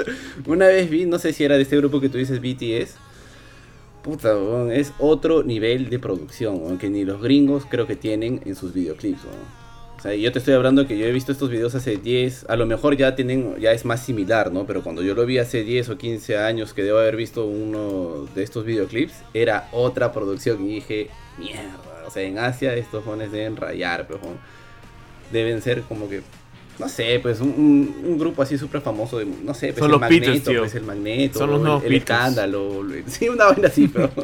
Una vez vi, no sé si era de este grupo que tú dices BTS. Puta, weón, es otro nivel de producción, weón, que ni los gringos creo que tienen en sus videoclips, weón. O sea, yo te estoy hablando que yo he visto estos videos hace 10, a lo mejor ya tienen, ya es más similar, ¿no? Pero cuando yo lo vi hace 10 o 15 años que debo haber visto uno de estos videoclips, era otra producción y dije, mierda, o sea, en Asia estos jóvenes deben rayar, pero deben ser como que, no sé, pues un, un- un grupo así súper famoso, de, no sé, pues Son el los Magneto, Beatles, tío. pues el Magneto, Son los nuevos el, el escándalo, sí, una vaina así, pero...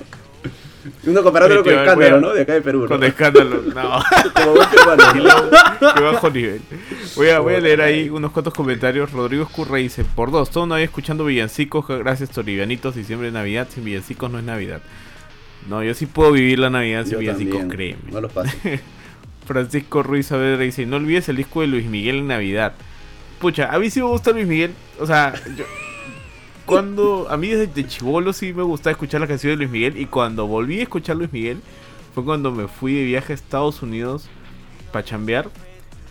Uno comparándolo con el escándalo, ¿no? De acá de Perú. ¿no? Con escándalo. No. Como buen peruano, ¿no? Qué bajo nivel. Voy a, voy a leer ahí unos cuantos comentarios. Rodrigo Escurra dice: Por dos, todo Navidad escuchando villancicos. Gracias, Toribianitos. Diciembre Navidad. Sin villancicos no es Navidad. No, yo sí puedo vivir la Navidad sin Yo villancicos, también, créeme. No los paso. Francisco Ruiz Saavedra dice: No olvides el disco de Luis Miguel en Navidad. Pucha, a mí sí me gusta Luis Miguel. O sea, yo. Cuando. A mí desde de chivolo sí me gustaba escuchar la canción de Luis Miguel. Y cuando volví a escuchar Luis Miguel, fue cuando me fui de viaje a Estados Unidos para chambear.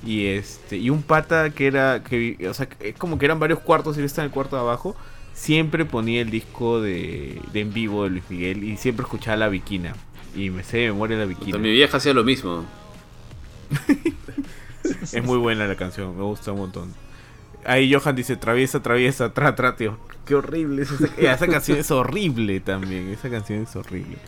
Y este. Y un pata que era. que O sea, es como que eran varios cuartos y él está en el cuarto de abajo. Siempre ponía el disco de, de en vivo de Luis Miguel. Y siempre escuchaba la viquina. Y me sé de memoria la viquina. Mi vieja hacía lo mismo. Es muy buena la canción, me gusta un montón. Ahí Johan dice, traviesa, traviesa, tra, tra, tío. Qué horrible es esa, eh, esa canción es horrible también, esa canción es horrible.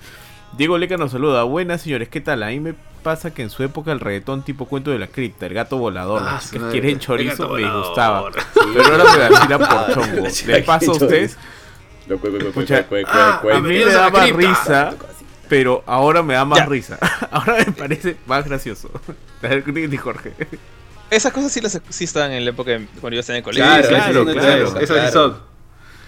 Diego Leca nos saluda, buenas señores, ¿qué tal? A mí me pasa que en su época el reggaetón tipo cuento de la cripta, el gato volador, Ah, madre. quieren chorizo, me volador. gustaba. Pero ahora me vacila por chongo. La Le paso a ustedes, Escucha, a mí me la daba cripta. risa, pero ahora me da más Ya. risa. Ahora me parece más gracioso. Di, Jorge. Esas cosas sí, las, sí estaban en la época de- cuando yo estaba en el colegio. Claro, claro, claro. Esas sí son.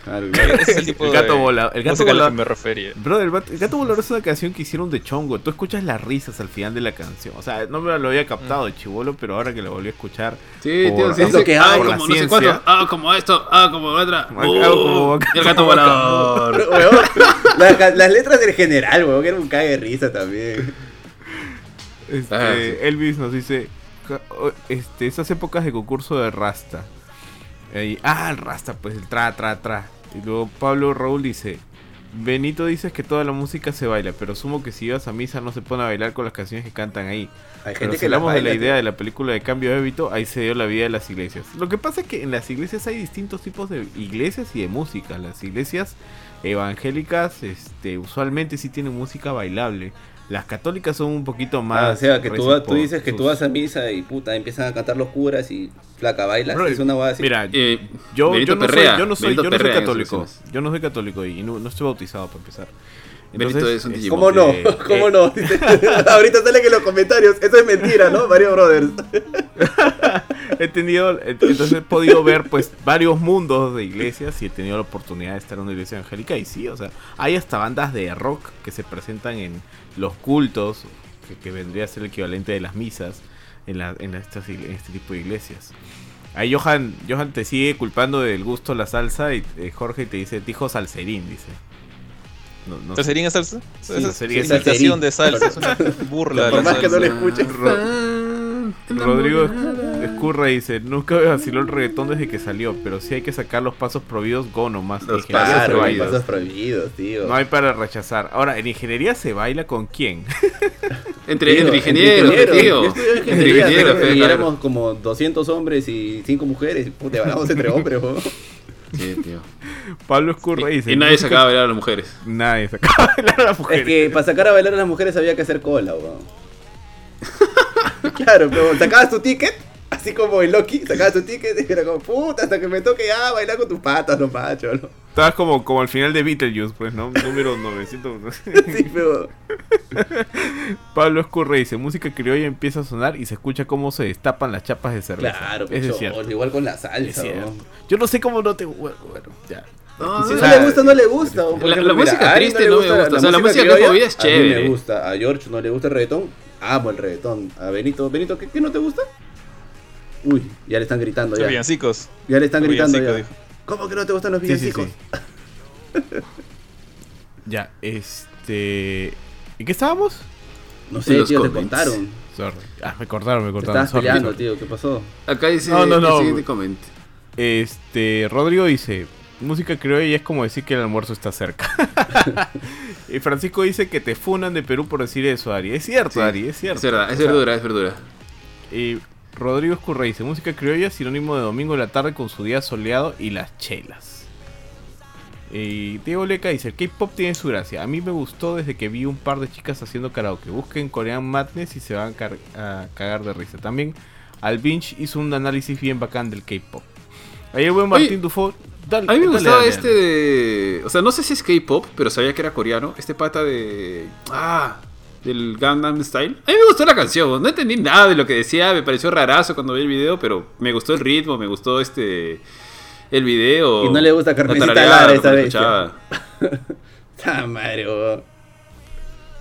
Es el tipo El gato de. El gato me refería. Bro, el, gato volador es una canción que hicieron de chongo. Tú escuchas las risas al final de la canción. O sea, no me lo había captado de chivolo, pero ahora que lo volví a escuchar. Sí, Por- tío, sí, que ah, hay. como no sé cuánto, ah, como esto, ah, como otra. Ah, como- Uh, y el gato como- volador. Weón, la- las letras del general, weón, que era un cague de risa también. Este, Ah, sí. Elvis nos dice: "Ja- o- este, Esas épocas de concurso de Rasta. Ah, el Rasta, pues el tra, tra, tra. Y luego Pablo Raúl dice: Benito dices que toda la música se baila, pero asumo que si ibas a misa no se pone a bailar con las canciones que cantan ahí. Hay Pero gente si que la hablamos de la idea de la película de cambio de hábito, ahí se dio la vida de las iglesias. Lo que pasa es que en las iglesias hay distintos tipos de iglesias y de música. Las iglesias evangélicas, este, usualmente sí tienen música bailable. Las católicas son un poquito más. Ah, o sea, que tú, tú dices que sus- tú vas a misa y puta, empiezan a cantar los curas y flaca baila. Bro, es una así. Mira, Eh, yo, yo no perrea, soy, yo no soy, yo no soy católico. Yo no soy católico y no, no estoy bautizado para empezar. Benito es un Digimon. ¿Cómo no? eh, ¿Cómo eh, no? Ahorita sale que en los comentarios, eso es mentira, ¿no? Mario Brothers. he tenido, entonces he podido ver pues varios mundos de iglesias y he tenido la oportunidad de estar en una iglesia evangélica y sí, o sea, hay hasta bandas de rock que se presentan en los cultos, que, que vendría a ser el equivalente de las misas en, la, en, estas, en este tipo de iglesias. Ahí Johan, Johan te sigue culpando del gusto la salsa y eh, Jorge te dice, dijo salserín, dice. No, no. ¿Salserín es salsa? Sí, Esa salserín. es imitación de salsa, es una burla Por más que no le salsa. escuches. Rodrigo Escurra dice, nunca me vaciló el reggaetón desde que salió, pero sí hay que sacar los pasos prohibidos, go nomás. Los pasos prohibidos, tío. No hay para rechazar. Ahora, ¿en ingeniería se baila con quién? Entre, Tío, entre ingenieros, tío. Yo Entre ingeniería, ingenieros, pero- fe, y claro. éramos como 200 hombres y 5 mujeres. Puta, bailamos entre hombres. Sí, tío. Pablo Escurra dice... Y nadie música- sacaba a bailar a las mujeres. Nadie sacaba a bailar a las Es mujeres. que para sacar a bailar a las mujeres había que hacer cola, weón. Claro, pero sacabas tu ticket, así como el Loki, sacabas tu ticket y era como, puta, hasta que me toque ya bailar con tus patas, no macho, ¿no? Estabas como, como al final de Beetlejuice, pues, ¿no? Número 900. Sí, pero... Pablo Escurra dice, música criolla empieza a sonar y se escucha cómo se destapan las chapas de cerveza. Claro, Eso es cierto. igual con la salsa. Yo no sé cómo no te... Bueno, bueno, ya. No, Si o no le gusta, no le gusta. La- ejemplo, la música a Ari triste no me gusta. O sea, la música que es criolla, movida es A mí chévere. me gusta. A George no le gusta el reggaetón. Amo el reggaetón. A Benito, Benito, ¿qué, qué no te gusta? Uy, ya le están gritando Los ya. villancicos. Ya le están Los gritando ya. ¿Cómo que no te gustan los Sí, sí, villancicos? sí. Ya, este. ¿Y qué estábamos? No sé, tío, te contaron. Sorry. Ah, me cortaron, me cortaron. estabas peleando, sorry. tío. ¿Qué pasó? Acá dice No, no, no. el siguiente comment. Este, Rodrigo dice, música criolla es como decir que el almuerzo está cerca. y Francisco dice que te funan de Perú por decir eso, Ari. Es cierto, Sí, Ari, es cierto. Es verdad, es verdura, es verdura. Y Rodrigo Escurra dice, música criolla sinónimo de domingo en la tarde con su día soleado y las chelas. Y Diego Leca dice, el K-pop tiene su gracia. A mí me gustó desde que vi un par de chicas haciendo karaoke. Busquen Korean Madness y se van a, cagar de risa. También Alvinch hizo un análisis bien bacán del K-pop. Ahí el buen Martín Dufo. Dale- A mí me dale, gustaba dale, este dale. de. O sea, no sé si es K-pop, pero sabía que era coreano. Este pata de. Ah, del Gangnam Style. A mí me gustó la canción. No entendí nada de lo que decía. Me pareció rarazo cuando vi el video, pero me gustó el ritmo, me gustó este. El video. Y no le gusta Carmencita Lara esta vez. madre, weón.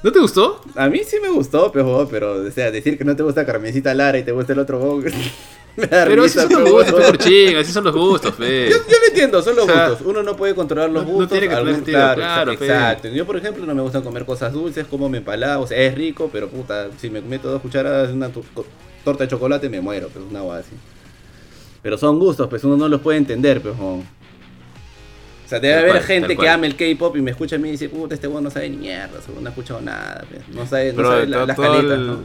¿No te gustó? A mí sí me gustó, pero, pero o sea, decir que no te gusta Carmencita Lara y te gusta el otro me da Pero así risa, son los pero, gustos, Corchín, así son los gustos, fe. Yo, yo lo entiendo, son los O sea, gustos. Uno no puede controlar los no- no gustos. tiene que tener sentido, claro, exacto. Yo, por ejemplo, no me gusta comer cosas dulces, como me empalado. O sea, es rico, pero puta, si me meto dos cucharadas de una torta de chocolate, me muero, pues una agua así. Pero son gustos, pues uno no los puede entender, pues. O sea, debe Tal haber cual, gente que ame el K-pop y me escucha a mí y dice, puta, este weón no sabe ni mierda, no ha escuchado nada, pues. no sabe, no Pero sabe la- las todo caletas, el- ¿no?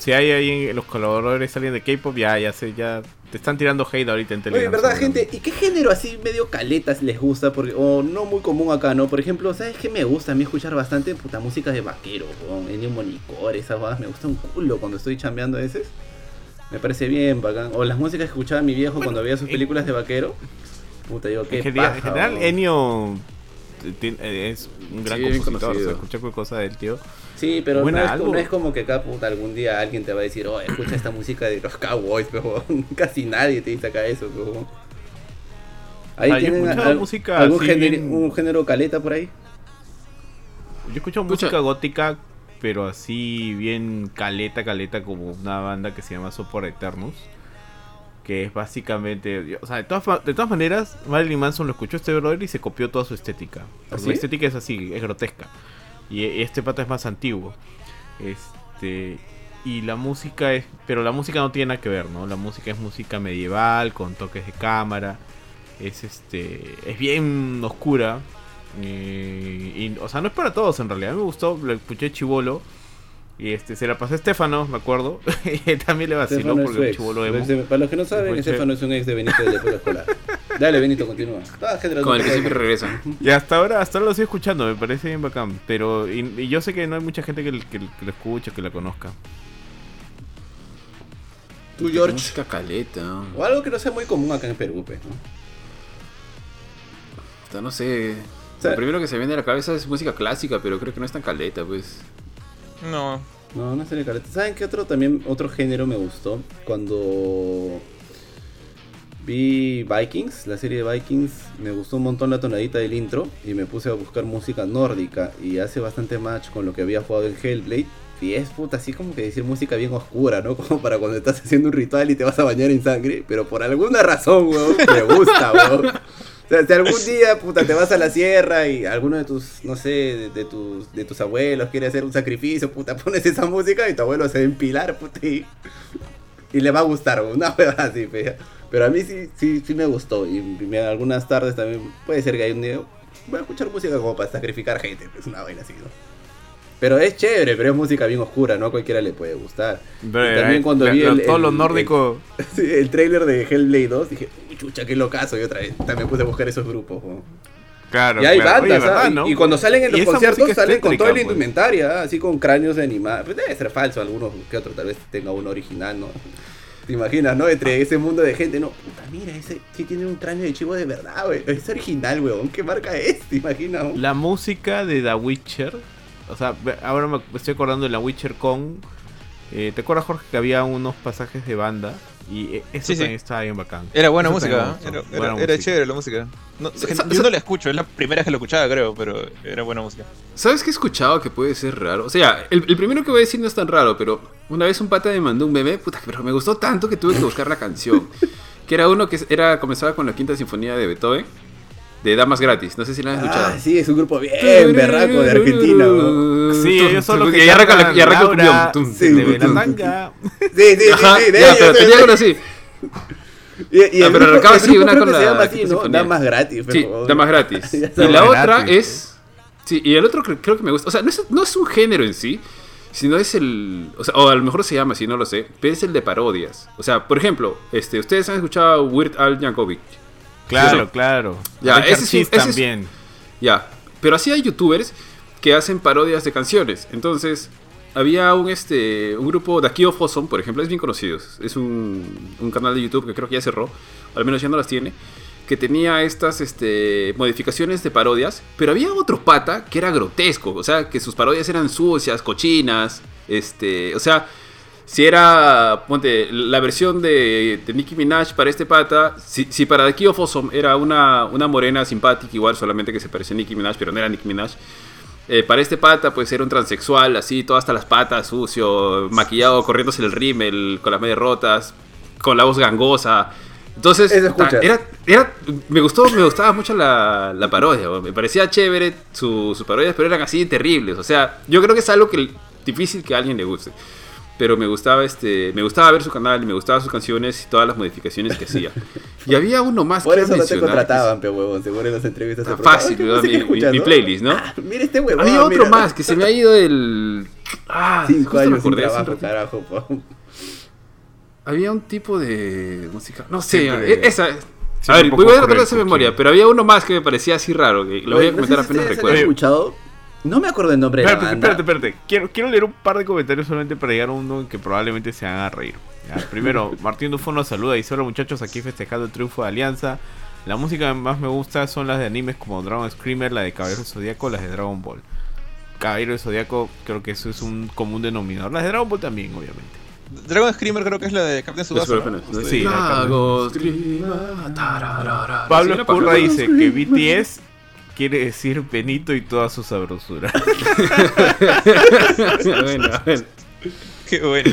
Si hay ahí en los colaboradores alguien de K-pop, ya, ya sé, ya te están tirando hate ahorita en Oye, Telegram. ¿verdad, gente? ¿Y qué género así medio caletas les gusta? Porque, o no muy común acá, ¿no? Por ejemplo, ¿sabes qué me gusta a mí escuchar bastante? Puta música de vaquero, con Ennio Monicore, esas cosas. Me gusta un culo cuando estoy chambeando a veces. Me parece bien bacán. O las músicas que escuchaba mi viejo cuando veía sus en- películas de vaquero. Puta, digo, qué En paja, en general. Ennio eh, eh, es un gran Sí, compositor. Sea, escuché cualquier cosa del tío. Sí, pero no Buena es, algo. no es como que acá, puta, algún día alguien te va a decir, oh, escucha esta música de los Cowboys, pero casi nadie te dice acá eso, pero... Ahí Ah, tienen música algún género, bien- un género caleta por ahí. Yo escucho Escucha. música gótica, pero así bien caleta, caleta, como una banda que se llama Sopor Eternus. Que es básicamente. O sea, de todas, de todas maneras, Marilyn Manson lo escuchó este brother y se copió toda su estética. ¿Ah? La estética es así, es grotesca. Y e- este pata es más antiguo. Este. Y la música es. Pero la música no tiene nada que ver, ¿no? La música es música medieval, con toques de cámara. Es este. Es bien oscura. eh, y, o sea, no es para todos en realidad. A mí me gustó, lo escuché chivolo. Y este, se la pasé a Estefano, me acuerdo. y él también le vaciló Estefano porque chivolo emo. Para los que no saben, Estefano es un ex de Benito de la época escolar. Dale, Benito, continúa. Con el que siempre regresa. Y hasta ahora, hasta ahora lo estoy escuchando, me parece bien bacán. Pero y, y yo sé que no hay mucha gente que, que- que lo escuche, que la conozca. Tú, George. Música caleta. O algo que no sea muy común acá en Perú, pues, ¿no? O sea, no sé. O sea- Lo primero que se viene a la cabeza es música clásica, pero creo que no es tan caleta, pues. No, No, no sería caleta. ¿Saben qué otro también, otro género me gustó? Cuando vi Vikings, la serie de Vikings, me gustó un montón la tonadita del intro y me puse a buscar música nórdica y hace bastante match con lo que había jugado en Hellblade. Y es puta, así como que decir música bien oscura, ¿no? Como para cuando estás haciendo un ritual y te vas a bañar en sangre. Pero por alguna razón, weón, me gusta, weón. Sea, si algún día, puta, te vas a la sierra y alguno de tus, no sé, de, de tus, de tus abuelos quiere hacer un sacrificio, puta, pones esa música y tu abuelo se va a empilar, puta, y, y le va a gustar, una huevada así, fea. Pero a mí sí, sí, sí me gustó. Y me- algunas tardes también puede ser que hay un día, voy a escuchar música como para sacrificar gente, pues una vaina así, ¿no? Pero es chévere, pero es música bien oscura, ¿no? A cualquiera le puede gustar. Pero, Y también eh, cuando vi el- todo el- lo el- nórdico. El trailer de Hellblade 2, dije, uy, chucha, qué locazo. Y otra vez también puse a buscar esos grupos. weón. Claro, y hay claro. Oye, bandas, ¿verdad, ¿ah? Y- no? y, cuando salen en los conciertos salen con toda la pues. indumentaria, ¿ah? así con cráneos de animal. Pues debe ser falso, algunos que otro tal vez tenga uno original, ¿no? ¿Te imaginas, no? Entre ese mundo de gente, no, puta, mira, ese sí tiene un cráneo de chivo de verdad, güey. Es original, weón. ¿Qué marca es? ¿Te imaginas? weón? La música de The Witcher. O sea, ahora me estoy acordando de la Witcher con. Eh, ¿Te acuerdas, Jorge, que había unos pasajes de banda? Y eh, eso Sí, sí. también estaba bien bacán. Era buena Eso música, me ¿eh? era, era- buena era música. chévere la música. No, yo no la escucho, es la primera vez que la escuchaba, creo, pero era buena música. ¿Sabes qué he escuchado que puede ser raro? O sea, el, el primero que voy a decir no es tan raro, pero una vez un pata me mandó un meme, puta, pero me gustó tanto que tuve que buscar la canción. Que era uno que era, comenzaba con la quinta sinfonía de Beethoven, de Damas Gratis. No sé si la han escuchado. Ah, sí, es un grupo bien berraco de Argentina, weón. Sí, ellos son los que Y arranca, la- y arranca el Laura, cumbión. Tum, Sí, de. Belatanga. Sí, sí, sí, Ajá, sí, de ya, ellos, pero tenía uno así. Y, Ah, pero arrancaba así, una con que se la llama así, quinta ¿no? sinfonía. Da más gratis. Sí, pero- da más gratis. Y la otra es. Sí, y el otro cre- creo que me gusta. O sea, no es, no es un género en sí, sino es el. O sea, o a lo mejor se llama así, no lo sé. Pero es el de parodias. O sea, por ejemplo, este, ustedes han escuchado Weird Al Yankovic. Claro, Sí. claro. Ya, Richard ese es- también. Ya. Pero así hay youtubers que hacen parodias de canciones. Entonces, había un este un grupo de aquí of Awesome, por ejemplo, es bien conocido. Es un, un canal de YouTube que creo que ya cerró, al menos ya no las tiene, que tenía estas este, modificaciones de parodias, pero había otro pata que era grotesco, o sea, que sus parodias eran sucias, cochinas, este, o sea, si era, ponte, la versión de, de Nicki Minaj para este pata, si, si para of Awesome era una, una morena simpática, igual solamente que se parecía a Nicki Minaj, pero no era Nicki Minaj, eh, para este pata, pues era un transexual, así, todo hasta las patas, sucio, maquillado, corriéndose el rímel, con las medias rotas, con la voz gangosa. Entonces, era, era, me gustó, me gustaba mucho la, la parodia, me parecía chévere su- sus parodias, pero eran así terribles. O sea, yo creo que es algo que difícil que a alguien le guste. Pero me gustaba este, me gustaba ver su canal, y me gustaban sus canciones y todas las modificaciones que hacía. Y había uno más Por que eso no te contrataban, pe huevón, seguro en las entrevistas. Ah, se fácil, ¿qué weón, música mi- escuchas, mi- mi no? playlist, ¿no? Ah, mira este huevón. Había otro mira. más que se me ha ido el. Ah, Cinco años sin trabajo, carajo. po. Había un tipo de música. No sé, Siempre- esa. A ver, voy a tratar de Cuchillo. memoria, pero había uno más que me parecía así raro. Que lo voy a no comentar apenas recuerdo. escuchado? No me acuerdo el nombre de la Espérate, banda. espérate, espérate. Quiero, quiero leer un par de comentarios solamente para llegar a uno que probablemente se hagan reír. Ya, Primero, Martín Dufo nos saluda y dice: Hola muchachos, aquí festejando el triunfo de Alianza. La música que más me gusta son las de animes como Dragon Screamer, la de Caballero Zodíaco, las de Dragon Ball. Caballero Zodíaco, creo que eso es un común denominador. Las de Dragon Ball también, obviamente. Dragon Screamer creo que es la de Captain Tsubasa. ¿no? Sí. Pablo Curra dice que BTS quiere decir Benito y toda su sabrosura. bueno, bueno. Qué bueno.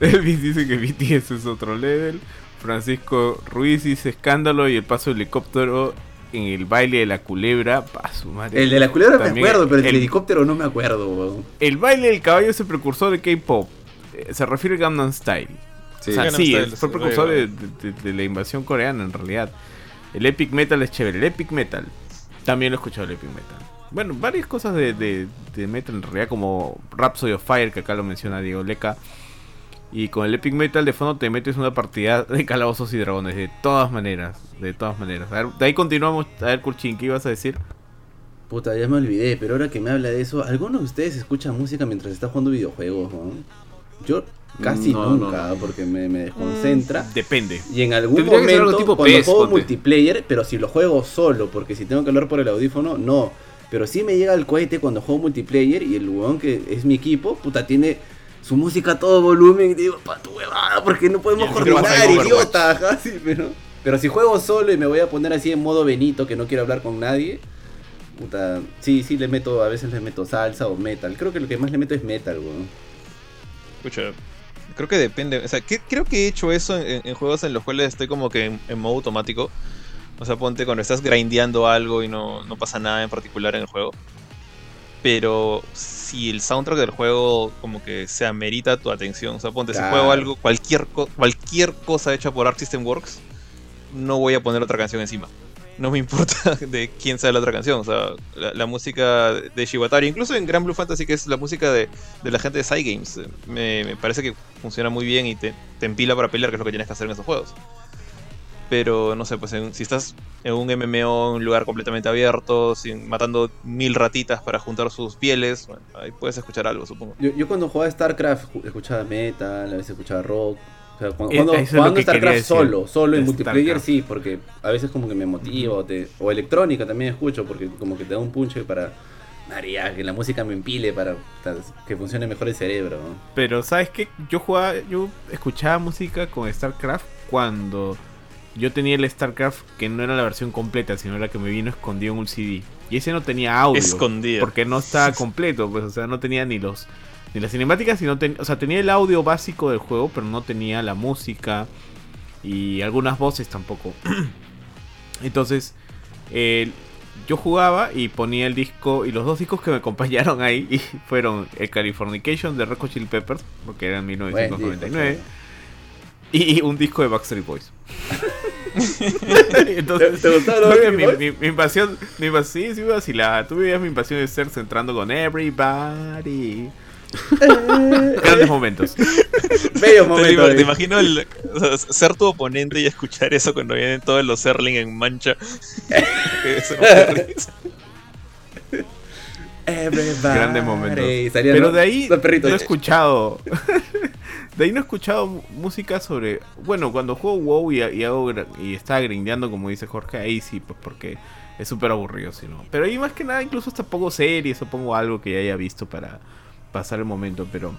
Elvis dice que BTS es otro level. Francisco Ruiz dice escándalo y el paso de helicóptero en el baile de la culebra. Pa' su madre. El de la culebra me acuerdo, pero el, el- del helicóptero no me acuerdo. El baile del caballo es el precursor de K-pop. Eh, Se refiere a Gangnam Style. Sí. o sea, Gangnam sí, Style, es- fue precursor de, oiga. de- de- de la invasión coreana en realidad. El Epic Metal es chévere. El Epic Metal. También lo he escuchado el Epic Metal. Bueno, varias cosas de, de, de metal en realidad, como Rhapsody of Fire, que acá lo menciona Diego Leca. Y con el Epic Metal de fondo te metes una partida de calabozos y dragones, de todas maneras, de todas maneras. A ver, de ahí continuamos. A ver, Kurchin, ¿qué ibas a decir? Puta, ya me olvidé, pero ahora que me habla de eso, ¿alguno de ustedes escucha música mientras está jugando videojuegos, weón? Yo casi No, nunca, no. porque me, me desconcentra. Depende. Y en algún Tendría momento, algo tipo cuando PES, juego ponte. multiplayer, pero si lo juego solo, porque si tengo que hablar por el audífono, no. Pero sí me llega el cohete cuando juego multiplayer y el weón que es mi equipo, puta, tiene su música a todo volumen y digo, pa' tu huevada, porque no podemos coordinar, idiota, sí, pero... Pero si juego solo y me voy a poner así en modo Benito, que no quiero hablar con nadie, puta, sí, sí le meto, a veces le meto salsa o metal. Creo que lo que más le meto es metal, weón. Escucha, creo que depende. O sea, que- creo que he hecho eso en, en juegos en los cuales estoy como que en, en modo automático. O sea, ponte cuando estás grindeando algo y no, no pasa nada en particular en el juego. Pero si el soundtrack del juego como que se amerita tu atención. O sea, ponte, Claro. si juego algo, cualquier, cualquier cosa hecha por Arc System Works, no voy a poner otra canción encima. No me importa de quién sea la otra canción. O sea, la, música de Shibatari, incluso en Grand Blue Fantasy, que es la música de, de la gente de Cygames, eh, me, me parece que funciona muy bien y te, te empila para pelear, que es lo que tienes que hacer en esos juegos. Pero no sé, pues en- si estás en un MMO, un lugar completamente abierto, sin, matando mil ratitas para juntar sus pieles, bueno, ahí puedes escuchar algo, supongo. Yo, yo cuando jugaba StarCraft escuchaba metal, a veces escuchaba rock. O sea, cuando, Eh, cuando- es que StarCraft solo, solo en multiplayer StarCraft. sí, porque a veces como que me motiva o, te- o electrónica también escucho porque como que te da un punche para María, que la música me empile para que funcione mejor el cerebro. Pero, ¿sabes qué? Yo jugaba, yo escuchaba música con StarCraft cuando yo tenía el StarCraft que no era la versión completa, sino la que me vino escondido en un CD. Y ese no tenía audio. Escondido. Porque no estaba completo, pues, o sea, no tenía ni los ni las cinemáticas, sino o sea, tenía el audio básico del juego, pero no tenía la música y algunas voces tampoco. Entonces, yo jugaba y ponía el disco, y los dos discos que me acompañaron ahí fueron el Californication de Red Hot Chili Peppers, porque era en 1999, y un disco de Backstreet Boys. Entonces, ¿Te, mi, mi, mi, invasión, mi invasión, sí, sí, vacilaba. Tú veías mi invasión de ser entrando con Everybody. Grandes momentos. Bellos momentos. Te, imagino el, ser tu oponente y escuchar eso cuando vienen todos los Serling en mancha. Grandes momentos. Pero de ahí no he escuchado. De ahí no he escuchado música sobre. Bueno, cuando juego WoW y, y, hago, y estaba grindeando, como dice Jorge, ahí sí, pues porque es súper aburrido, si no. Pero ahí más que nada, incluso hasta pongo series o pongo algo que ya haya visto para pasar el momento. Pero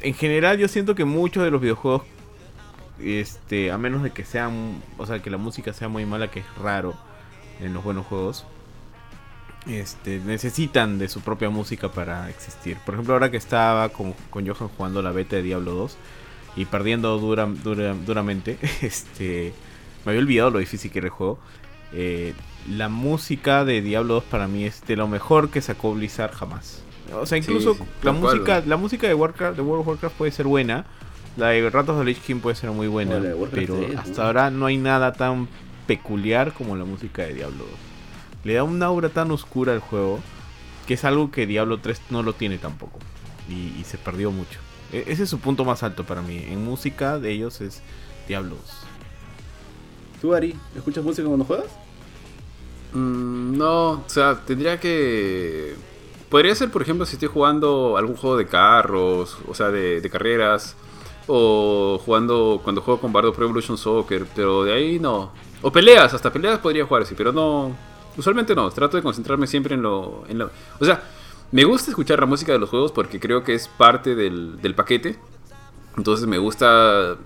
en general, yo siento que muchos de los videojuegos, este, a menos de que sean. O sea, que la música sea muy mala, que es raro en los buenos juegos este, necesitan de su propia música para existir. Por ejemplo, ahora que estaba con, con Johan jugando la beta de Diablo 2 y perdiendo dura, duramente, este, me había olvidado lo difícil que era el juego. Eh, la música de Diablo 2 para mí es de lo mejor que sacó Blizzard jamás. O sea, incluso la música, la música de Warcraft, de World of Warcraft puede ser buena. La de Ratos de Lich King puede ser muy buena. pero hasta ahora no hay nada tan peculiar como la música de Diablo 2 le da un aura tan oscura al juego que es algo que Diablo 3 no lo tiene tampoco. Y, se perdió mucho. E, ese es su punto más alto para mí. En música de ellos es Diablo 2. ¿Tú, Ari, escuchas música cuando juegas? Mm, no, o sea, tendría que... Podría ser, por ejemplo, si estoy jugando algún juego de carros, o sea, de, carreras, o jugando cuando juego con Bardo Pro Evolution Soccer, pero de ahí no. O peleas, hasta peleas podría jugar, sí, pero no, Usualmente no, trato de concentrarme siempre en lo. O sea, me gusta escuchar la música de los juegos porque creo que es parte del paquete. Entonces me gusta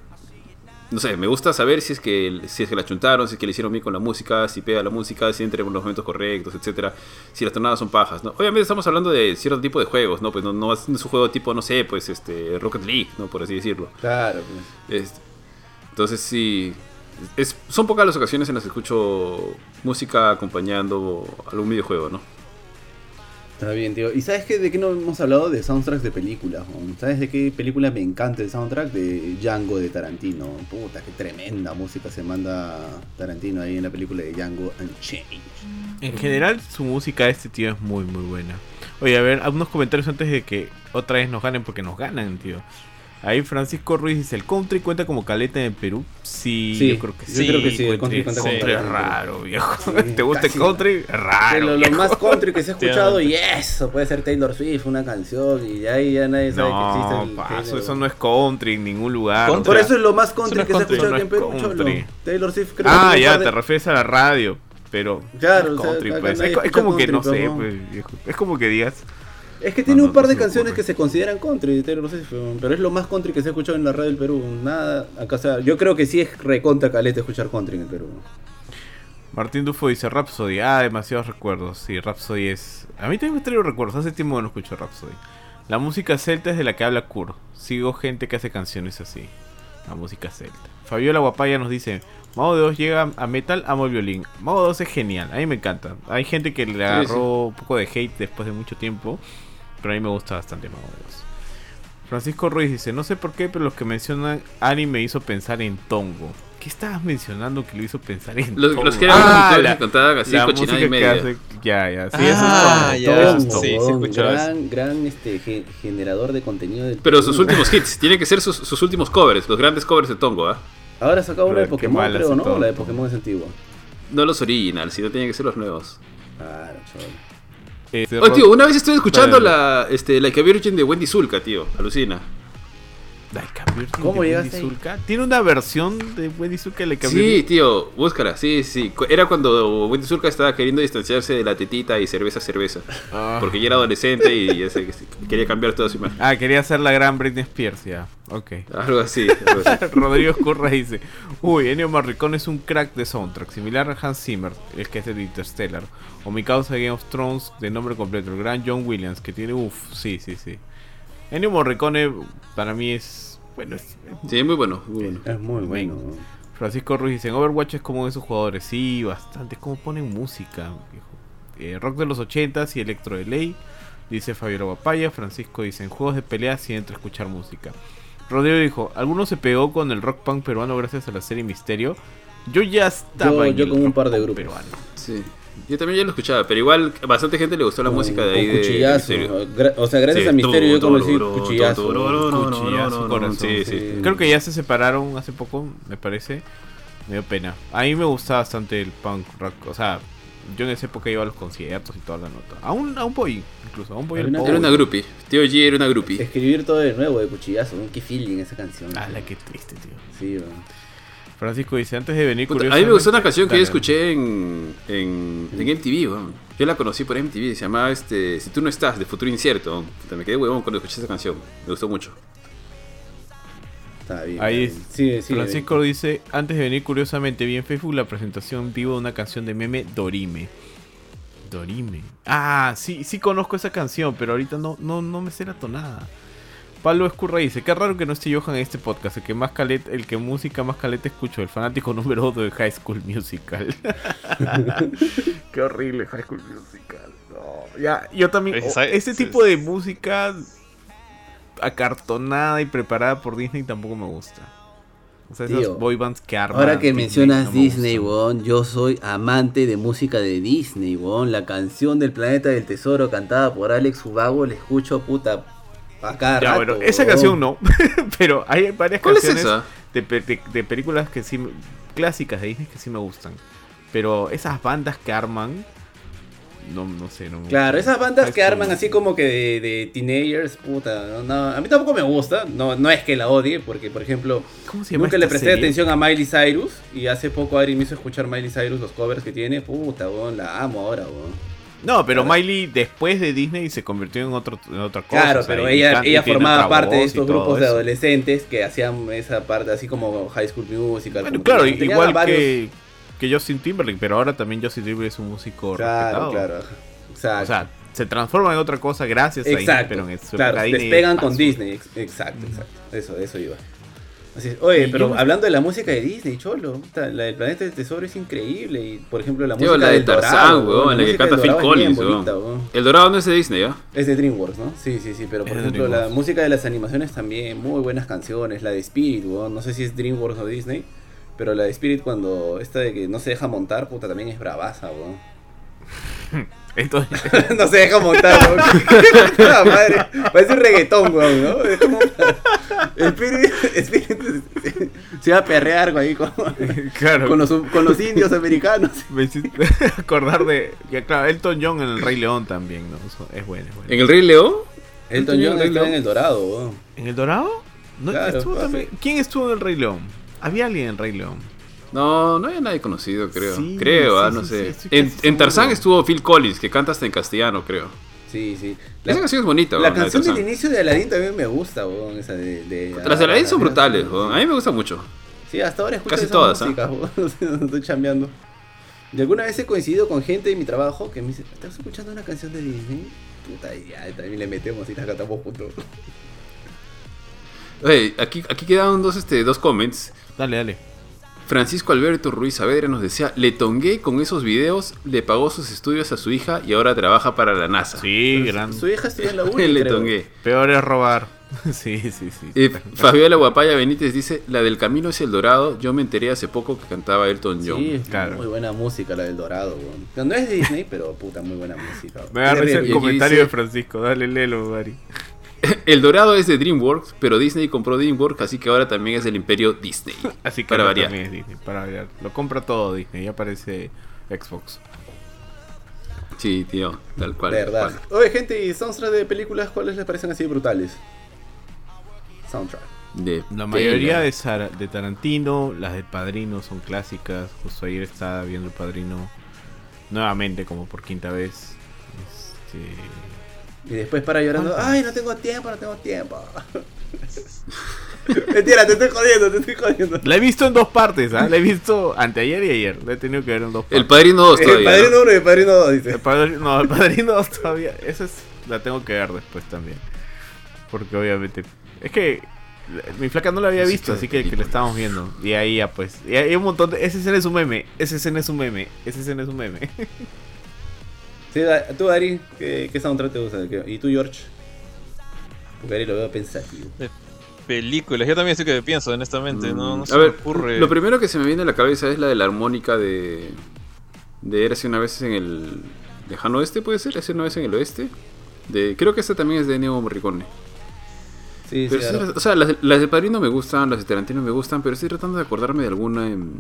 no sé, me gusta saber si es que si es que la chuntaron, si es que le hicieron bien con la música, si pega la música, si entra en los momentos correctos, etcétera, si las tonadas son pajas, ¿no? Obviamente estamos hablando de cierto tipo de juegos, ¿no? Pues no, no es un juego tipo, no sé, pues este Rocket League, ¿no? Por así decirlo. Claro. Pues. entonces sí, son pocas las ocasiones en las que escucho música acompañando algún videojuego, ¿no? Está bien, tío. ¿Y sabes qué, de qué no hemos hablado? De soundtracks de películas. ¿Sabes de qué película me encanta el soundtrack? De Django de Tarantino. Puta, qué tremenda música se manda Tarantino ahí en la película de Django Unchained. En general, su música este tío es muy, muy buena. Oye, a ver, algunos comentarios antes de que otra vez nos ganen, porque nos ganan, tío. Ahí Francisco Ruiz dice, ¿el country cuenta como caleta en Perú? Sí, yo creo que sí. Yo creo que sí, el country cuenta como caleta. es raro, viejo. ¿Te gusta el country? Raro. Lo, más country que se ha escuchado y eso puede ser Taylor Swift, una canción y ahí ya nadie sabe que existe el paso, eso no es country en ningún lugar. Por eso es lo más country que se ha escuchado aquí en Perú, cholo. Taylor Swift creo Ah, ya, te refieres a la radio, pero claro, country, pues. Es, como que, no sé, pues, viejo. Es como que digas... Es que tiene un par de canciones que se consideran country, pero es lo más country que se ha escuchado en la radio del Perú. Nada, acá sea, yo creo que sí es recontra caleta escuchar country en el Perú. Martín Dufo dice Rhapsody, ah, demasiados recuerdos. Sí, Rhapsody es. A mí también me trae recuerdos, hace tiempo que no escucho Rhapsody. La música celta es de la que habla Kur. Sigo gente que hace canciones así. La música celta. Fabiola Guapaya nos dice: Mago de 2 llega a metal, amo el violín. Mago 2 es genial, a mí me encanta. Hay gente que le agarró un poco de hate después de mucho tiempo. Pero a mí me gusta bastante Mago Francisco Ruiz dice, no sé por qué, pero los que mencionan Ari me hizo pensar en Tongo. ¿Qué estabas mencionando que lo hizo pensar en los, Tongo? Los que eran ah, la, contaban así música y media. Hace, ya, ya, sí, ah, eso es Tongo. Ya, eso es Tongo. gran, gran este, generador de contenido. Del pero sus últimos hits, tienen que ser sus, sus, últimos covers, los grandes covers de Tongo, ¿ah? Ahora sacado uno de Pokémon, creo, ¿no? La de Pokémon es antigua. No los originales, sino tienen que ser los nuevos. Claro, chaval. Oh, tío, una vez estuve escuchando la, este, Like a Virgin de Wendy Zulka, tío. Alucina. Like a Virgin ¿Cómo de llegaste? Zulka. Tiene una versión de Wendy Zulka Like a Sí, tío, búscala, sí, sí. Era cuando Wendy Zulka estaba queriendo distanciarse de la tetita y cerveza, cerveza. Ah. Porque ya era adolescente y ya se- quería cambiar toda su imagen. Ah, quería ser la gran Britney Spears, ya. Ok. Algo así. algo así. Rodrigo Curra dice: Uy, Ennio Morricone es un crack de soundtrack, similar a Hans Zimmer, el que es de Interstellar, o mi causa Game of Thrones de nombre completo, el gran John Williams, que tiene, uff, sí, sí, sí. Ennio Morricone para mí es, bueno, es, Sí, muy bueno, muy bueno. Es muy bueno. Francisco Ruiz dice, en Overwatch es como de sus jugadores, sí, bastante, es como ponen música, viejo. Eh, rock de los 80s y electro de ley, dice Fabiola Papaya, Francisco dice, en juegos de pelea sí entra a escuchar música. Rodrigo dijo, alguno se pegó con el rock punk peruano gracias a la serie Misterio. Yo ya estaba Yo- en yo el con un par de grupos. peruano. Sí. Yo también ya lo escuchaba, pero igual bastante gente le gustó la música de ahí de cuchillazo. O sea, gracias Sí. a Misterio yo conocí cuchillazo. Cuchillazo. Sí, sí. Creo que ya se separaron hace poco, me parece. Me dio pena. A mí me gustaba bastante el punk rock. O sea, yo en esa época iba a los conciertos y toda la nota. Aún, aún voy, incluso. Aún voy Era una-. Era una groupie. Tío G era una groupie. Escribir todo de nuevo de cuchillazo. Qué feeling esa canción. Ala, qué triste, tío. Sí, bro. Francisco dice, antes de venir Puta, a mí me gustó una canción que yo escuché en, en, en MTV, weón. Yo la conocí por MTV, se llamaba este, Si tú no estás, de Futuro Incierto. weón. Puta, me quedé huevón cuando escuché esa canción. Me gustó mucho. Está bien. Ahí. Sí, sí. Francisco dice, antes de venir curiosamente vi en Facebook la presentación en vivo de una canción de meme Dorime. Dorime. Ah, sí, sí conozco esa canción, pero ahorita no, no, no me sé la tonada. Pablo Escurra dice, qué raro que no esté Johan en este podcast, el que más caleta, el que música más caleta escucho, el fanático número uno de High School Musical. qué horrible High School Musical. No, ya, yo también, Ese oh, ese sí, tipo de música acartonada y preparada por Disney tampoco me gusta. O sea, Tío, esas boy bands que arman. Ahora que Disney mencionas no me Disney, weón, yo soy amante de música de Disney, weón. La canción del Planeta del Tesoro cantada por Alex Ubago la escucho puta a cada Ya, rato. bueno, esa canción no, pero hay varias ¿Cuál es canciones esa? de, pe- de- de películas que sí, me- clásicas de Disney que sí me gustan. Pero esas bandas que arman, no, no sé, no me Claro, gustan. esas bandas que arman así como que de, de teenagers, puta, no, no, a mí tampoco me gusta, no, no es que la odie, porque por ejemplo, ¿Cómo se llama nunca le presté serie? atención a Miley Cyrus y hace poco Ari me hizo escuchar Miley Cyrus los covers que tiene, puta, weón, la amo ahora, weón. No, pero Claro. Miley después de Disney se convirtió en, otro, en otra cosa. Claro, o sea, pero ella, formaba parte de estos grupos de adolescentes que hacían esa parte así como High School Musical. Bueno, claro, que igual que, que Justin Timberlake, pero ahora también Justin Timberlake es un músico Claro, respetado. claro. Exacto. O sea, se transforma en otra cosa gracias a Disney, Exacto. pero en su claro, despegan es con. Disney. ex- Exacto, exacto. Eso, eso iba. Así. Oye, pero yo- hablando de la música de Disney, cholo, la del Planeta del Tesoro es increíble. Y por ejemplo, la Tío, música la de del Tarzán, weón, la que canta Phil Collins, weón. bonita, weón. El Dorado no es de Disney, ¿ah? Es de DreamWorks, ¿no? Sí, sí, sí, pero por Es ejemplo, la música de las animaciones también, muy buenas canciones. La de Spirit, weón, no sé si es DreamWorks o Disney, pero la de Spirit cuando esta de que no se deja montar, puta, también es bravaza, weón. Entonces, no se deja montar, weón. Puta madre, parece un reggaetón, weón, ¿no? Es como- Spirit, Spirit se va a perrear, güey, con, claro, con, los, con los indios americanos. me hiciste acordar de. Ya, claro, Elton John en El Rey León también, ¿no? Eso es bueno, es bueno. ¿En el Rey León? Elton John está en el dorado, weón. ¿En El Dorado? ¿No, Claro, estuvo papi. también- ¿Quién estuvo en El Rey León? Había alguien en El Rey León. No, no hay nadie conocido, creo. Sí, creo, sí, ah, no sí, sé. en, en Tarzán estuvo Phil Collins, que canta hasta en castellano, creo. Sí, sí. Esa canción es bonita, La canción del inicio de Aladdin también me gusta, weón. Esa de, de Las de Aladdin son Ah, brutales, weón. A mí me gusta mucho. Sí, hasta ahora escucho Casi esa todas, ¿ah? música, weón. Estoy chambeando. Y alguna vez he coincidido con gente de mi trabajo que me dice, ¿estás escuchando una canción de Disney? Puta, y ya, también le metemos y la cantamos juntos. Oye, aquí, aquí quedaron dos, este, dos comments. Dale, dale. Francisco Alberto Ruiz Saavedra nos decía, le tongué con esos videos, le pagó sus estudios a su hija y ahora trabaja para la NASA. Sí, gran. Su hija estudia en la uni, le tongué. Peor es robar. sí, sí, sí. Y Fabiola Guapaya Benítez dice, la del camino hacia el dorado, yo me enteré hace poco que cantaba Elton John. Sí, es Claro. muy buena música la del Dorado, weón. No es Disney, pero puta, muy buena música. weón. Me da el comentario dice- de Francisco. Dale, léelo, Gary. El dorado es de DreamWorks, pero Disney compró DreamWorks, así que ahora también es del imperio Disney. Así que Para ahora variar. también es Disney, para variar. Lo compra todo Disney, ya aparece Xbox. Sí, tío, tal cual. Verdad. tal cual. Oye, gente, ¿y soundtrack de películas cuáles les parecen así brutales? Soundtrack. de La mayoría de, Sara- de Tarantino, las del Padrino son clásicas. Justo ayer estaba viendo el Padrino nuevamente, como por quinta vez. Este, Y después para llorando, ay, no tengo tiempo, no tengo tiempo. Mentira, te estoy jodiendo, te estoy jodiendo. La he visto en dos partes, ¿ah? La he visto anteayer y ayer. La he tenido que ver en dos partes. El Padrino 2 El todavía. ¿no? padrino 1 y el padrino 2, dice. El padrino, no, el padrino 2 todavía. Esa es, la tengo que ver después también. Porque obviamente. Es que mi flaca no la había visto, así que, que la estábamos viendo. Y ahí ya pues. Y hay un montón de. Esa escena es un meme. Esa escena es un meme. Esa escena es un meme. Sí, da- tú, Ari, ¿qué, qué soundtrack te gusta? ¿Qué- ¿Y tú, George? Porque Ari lo veo pensativo. Películas, yo también sé que pienso, honestamente, no, no Mm, se a me ver, ocurre. lo primero que se me viene a la cabeza es la de la armónica de. de Érase una vez en el. lejano oeste, puede ser, Érase una vez en el oeste. De, creo que esta también es de Neo Morricone. Sí, Pero sí, o sea, las, de- las de Padrino me gustan, las de Tarantino me gustan, pero estoy tratando de acordarme de alguna en,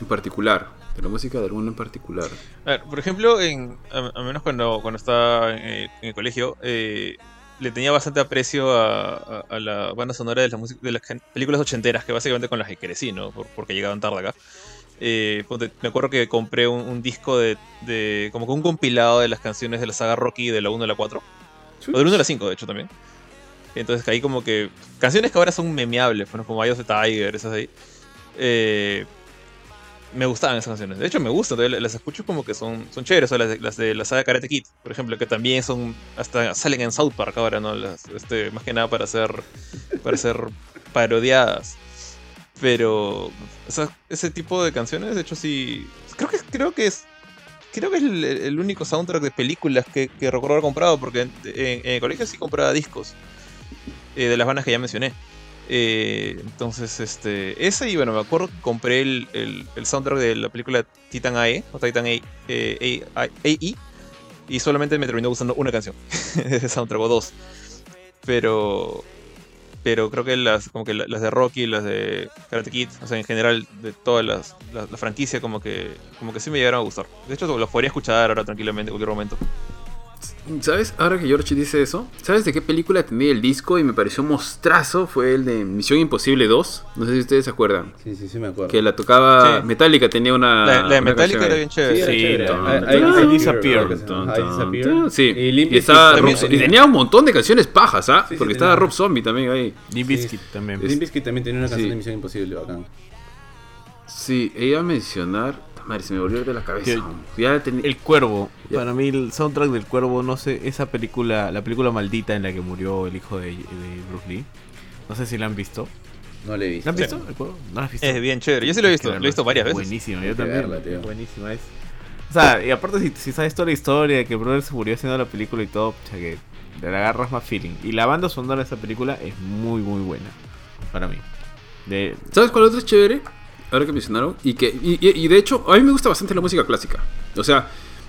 en particular. De la música de alguna en particular. A ver, por ejemplo, en, a, a menos cuando, cuando estaba en, en el colegio, eh, le tenía bastante aprecio a, a- la banda sonora de música- de las películas ochenteras, que básicamente con las que crecí, ¿no? Por- porque llegaban tarde acá. Eh, me acuerdo que compré un, disco de, de- como que un compilado de las canciones de la saga Rocky de la 1 a la 4. O del 1 a la 5, de hecho, también. Entonces ahí como que... Canciones que ahora son memeables, bueno, como of the Tiger, esas ahí. Eh, me gustaban esas canciones. De hecho, me gustan. Las escucho como que son, son chéveres. O las de, las de la saga Karate Kid, por ejemplo, que también son. Hasta salen en South Park ahora, ¿no? Este, más que nada para ser. Para ser parodiadas. Pero. ese tipo de canciones, de hecho, sí. Creo que, creo que es. Creo que es el, único soundtrack de películas que, recuerdo haber comprado. Porque en el colegio sí compraba discos. eh, de las bandas que ya mencioné. Eh, entonces, este. Ese, y bueno, me acuerdo que compré el, el, soundtrack de la película Titan AE, o Titan A, eh, A- A- AI, y solamente me terminó gustando una canción de soundtrack, o dos. Pero. Pero creo que las, como que la- las de Rocky, las de Karate Kid, o sea, en general, de toda las, la, franquicia, como que, como que sí me llegaron a gustar. De hecho, los podría escuchar ahora tranquilamente en cualquier momento. ¿Sabes? Ahora que George dice eso, ¿sabes de qué película tenía el disco y me pareció mostrazo? Fue el de Misión Imposible 2. No sé si ustedes se acuerdan. Sí, sí, sí me acuerdo. Que la tocaba Sí. Metallica, tenía una. La, la de una Metallica era bien chévere. Sí, Disappear. Sí, Y estaba Rob y tenía. un montón de canciones pajas, ¿ah? Sí, Porque estaba Rob Zombie también ahí. Limp Bizkit también. Limp Bizkit también tenía una canción de Misión Imposible, bacán. Sí, ella mencionar. Madre, se me volvió de la cabeza. Ya. El Cuervo. Ya. Para mí el soundtrack del Cuervo, no sé, esa película, la película maldita en la que murió el hijo de, de Bruce Lee. No sé si la han visto. No le he visto. ¿La han visto? ¿El Cuervo? ¿No la has visto? Es bien chévere. Yo sí lo he visto, lo he visto varias veces. Buenísima, Hay yo también. verla, tío. es buenísima es. O sea, y aparte si, si sabes toda la historia de que Brother se murió haciendo la película y todo, o sea que le agarras más feeling. Y la banda sonora de esa película es muy muy buena para mí. De, ¿Sabes cuál otro es chévere? Ahora que mencionaron. Y que y, y- de hecho, a mí me gusta bastante la música clásica. O sea,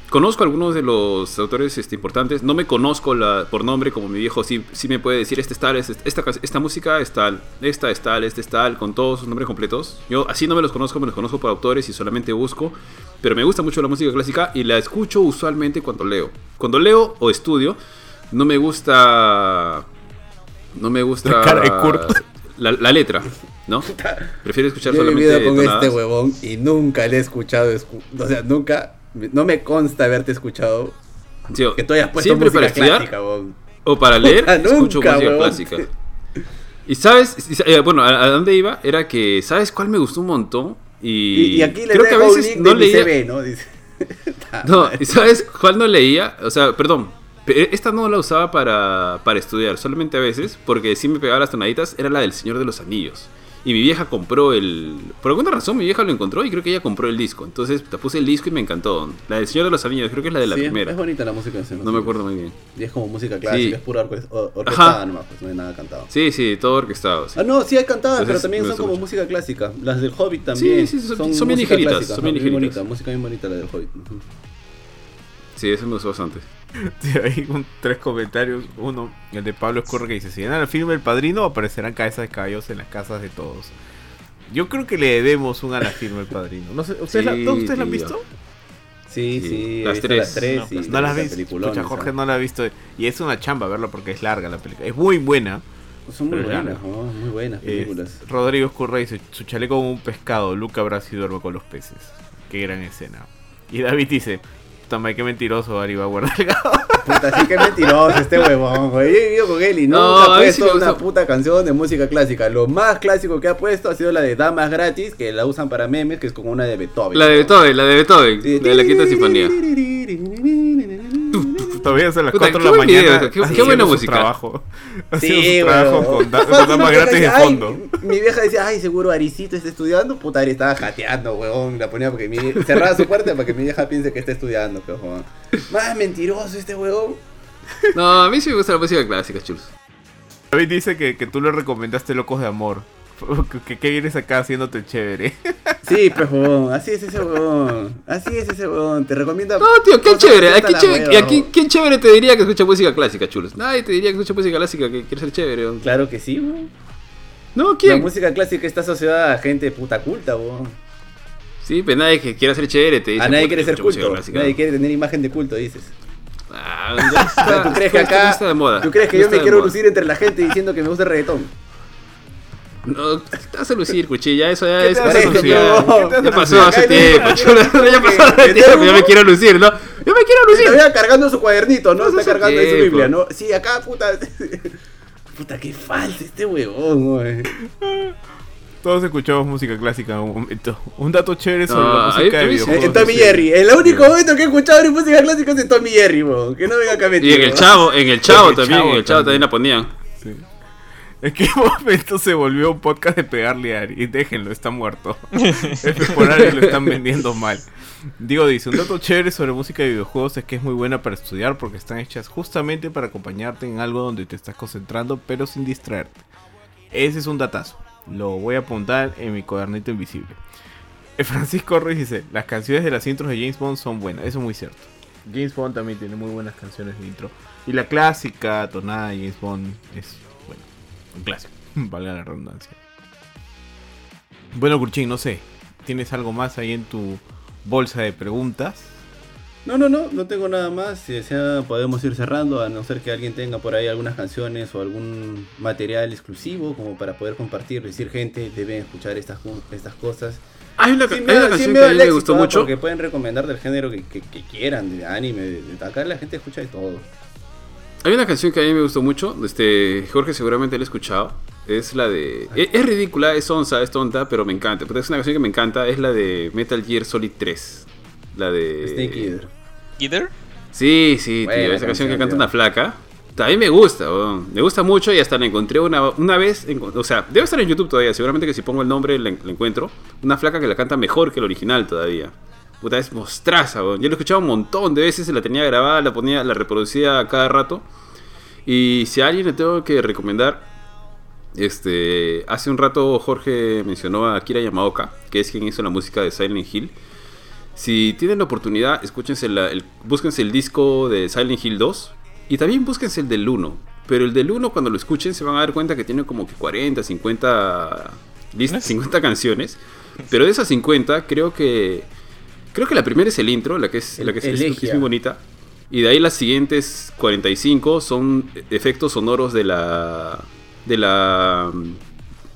conozco algunos de los autores este, importantes. No me conozco la, por nombre, como mi viejo sí, sí me puede decir: este es tal, este- esta, esta música es tal, esta es tal, este es tal, con todos sus nombres completos. Yo así no me los conozco, me los conozco por autores y solamente busco. Pero me gusta mucho la música clásica y la escucho usualmente cuando leo. Cuando leo o estudio, no me gusta. No me gusta. La cara de Kurt. La, la letra, ¿no? Prefiero escuchar Yo he solamente vivido con tonadas. este huevón y nunca le he escuchado. escu- o sea, nunca. No me consta haberte escuchado Sí, que tú hayas puesto siempre música para estudiar clásica, huevón. o para leer, Puta, escucho nunca, música huevón. clásica. Y sabes, eh, bueno, a, dónde iba? Era que, ¿sabes cuál me gustó un montón? Y, Y, y aquí le creo que a veces link no leía. CV, ¿no? Dice. No, ¿y sabes cuál no leía? O sea, perdón. Esta no la usaba para, para estudiar, solamente a veces, porque sí me pegaba las tonaditas, era la del Señor de los Anillos. Y mi vieja compró el... Por alguna razón mi vieja lo encontró y creo que ella compró el disco. Entonces te puse el disco y me encantó. La del Señor de los Anillos, creo que es la de la Sí, primera. Es bonita la música de ese, No me acuerdo muy bien. Y es como música clásica, Sí. es pura orque- or- orquestada Ajá. nomás, pues no hay nada cantado. Sí, sí, todo orquestado. sí. Ah, no, sí hay cantadas, pero también son como mucho. música clásica. Las del Hobbit también. Sí, sí, son- son bien música ligeritas, clásica, son bien ligeritas. bonita, música bien bonita la del Hobbit. Sí, eso me gustó bastante. Hay un- tres comentarios. Uno, el de Pablo Escorre que dice: Si llegan al filme El Padrino, aparecerán cabezas de caballos en las casas de todos. Yo creo que le debemos un a la firma El Padrino. No sé, ¿ustedes, la, Sí, ¿todos ustedes la han visto? Sí, Sí, sí, las tres. Las tres No, las esa visto. Escucha, Jorge no la ha visto. Y es una chamba verlo porque es larga la película. Es muy buena. Son muy buenas, muy buenas Eh, películas. Rodrigo Escurra dice, su chaleco como un pescado, Luca y duerme con los peces. Qué gran escena. Y David dice, toma, qué mentiroso Ari va a guardar Puta, sí que mentiroso este huevón, güey. Yo he vivido con él y No, nunca ha a mí sí puesto una puta canción de música clásica. Lo más clásico que ha puesto ha sido la de Damas Gratis, que la usan para memes, que es como una de Beethoven. La de Beethoven, la de Beethoven, Sí. la de la quinta sinfonía. Todavía son las Puta, 4 de la buen video, mañana. qué- buena su música. Trabajo. Sí, su trabajo con, da- con gratis de vieja decía, fondo. "Ay", mi vieja decía, ay, seguro Aricito está estudiando. Puta, Ari estaba jateando, huevón. La ponía porque mi... cerraba su puerta para que mi vieja piense que está estudiando, pero, huevón. Más mentiroso este huevón. No, a mí sí me gusta la música clásica, chulos. David dice que, que tú le recomendaste Locos de Amor. Que, que, que vienes acá haciéndote chévere. Sí, pues, huevón. Así es ese huevón. Así es ese huevón. Te recomienda. No, tío, qué chévere. que Aquí la chévere aquí. ¿quién chévere te diría que escucha música clásica, chulos? Nadie te diría que escucha música clásica, que quiere ser chévere. Claro que sí, huevón. No, La ¿quién? música clásica está asociada a gente puta culta, huevón. Sí, pero nadie que quiera ser chévere te dice. A nadie "Puta, quiere ser culto. clásica". Nadie quiere tener imagen de culto, dices. Ah, ya está. ¿Tú crees que no acá. está de moda. ¿Tú crees que No yo me quiero moda. lucir entre la gente diciendo que me gusta el reggaetón? No, te a lucir, cuchilla. Eso ya ¿Qué es. ya- ¿Qué te vas Ya a pasó lucir? hace tiempo, chulo. Ya pasó hace ¿Meter tiempo. Yo me quiero lucir, ¿no? Yo me quiero lucir. Todavía cargando su cuadernito, ¿no? Está hace cargando ahí su. Biblia, ¿no? Sí, acá, puta. Puta, qué falso este huevón, güey. Todos escuchamos música clásica en un momento. Un dato chévere sobre No, la música ahí de videojuegos. En Tommy Jerry. El único momento que he escuchado en música clásica es en Tommy Jerry, weón. Que no venga acá Y metido. en el chavo, en el chavo En el también, Chavo en el chavo también. también la ponían. ¿En qué momento se volvió un podcast de pegarle a Ari? Déjenlo, está muerto. F por Ari lo están vendiendo mal. Digo, dice, un dato chévere sobre música de videojuegos es que es muy buena para estudiar porque están hechas justamente para acompañarte en algo donde te estás concentrando pero sin distraerte. Ese es un datazo. Lo voy a apuntar en mi cuadernito invisible. Eh, Francisco Ruiz dice, las canciones de las intros de James Bond son buenas. Eso es muy cierto. James Bond también tiene muy buenas canciones de intro. Y la clásica tonada de James Bond es, un clásico. Valga la redundancia. Bueno, Kurchin, no sé. ¿Tienes algo más ahí en tu bolsa de preguntas? No, no, no, no tengo nada más. Si desea, podemos ir cerrando, a no ser que alguien tenga por ahí algunas canciones o algún material exclusivo como para poder compartir. Decir, gente, deben escuchar estas, estas cosas. Hay una, hay canción que a mí me gustó mucho. Porque pueden recomendar del género que, que- que quieran, de anime, de, de- acá la gente escucha de todo. Hay una canción que a mí me gustó mucho. Este, Jorge seguramente la ha escuchado. Es la de. Es, es ridícula, es onza, es tonta, pero me encanta. Pero es una canción que me encanta. Es la de Metal Gear Solid 3. La de. Snake Eater. ¿Either? Sí, sí, Buena tío. Esa canción que canta tío. una flaca. A mí me gusta, weón. me gusta mucho y hasta la encontré una, una vez, en- o sea, debe estar en YouTube todavía, seguramente que si pongo el nombre la, la encuentro. Una flaca que la canta mejor que el original todavía. Puta, es mostraza, weón. Yo la escuchaba un montón de veces, la tenía grabada, la ponía, la reproducía cada rato. Y si a alguien le tengo que recomendar, este, hace un rato Jorge mencionó a Akira Yamaoka, que es quien hizo la música de Silent Hill. Si tienen la oportunidad, escúchense la- el, búsquense el disco de Silent Hill 2 y también búsquense el del 1. Pero el del 1 cuando lo escuchen se van a dar cuenta que tiene como que 40, 50, list- 50 canciones. Pero de esas 50 creo que creo que la primera es el intro, la que es, la que es, es- Elegia. es muy bonita. Y de ahí las siguientes 45 son efectos sonoros de la de la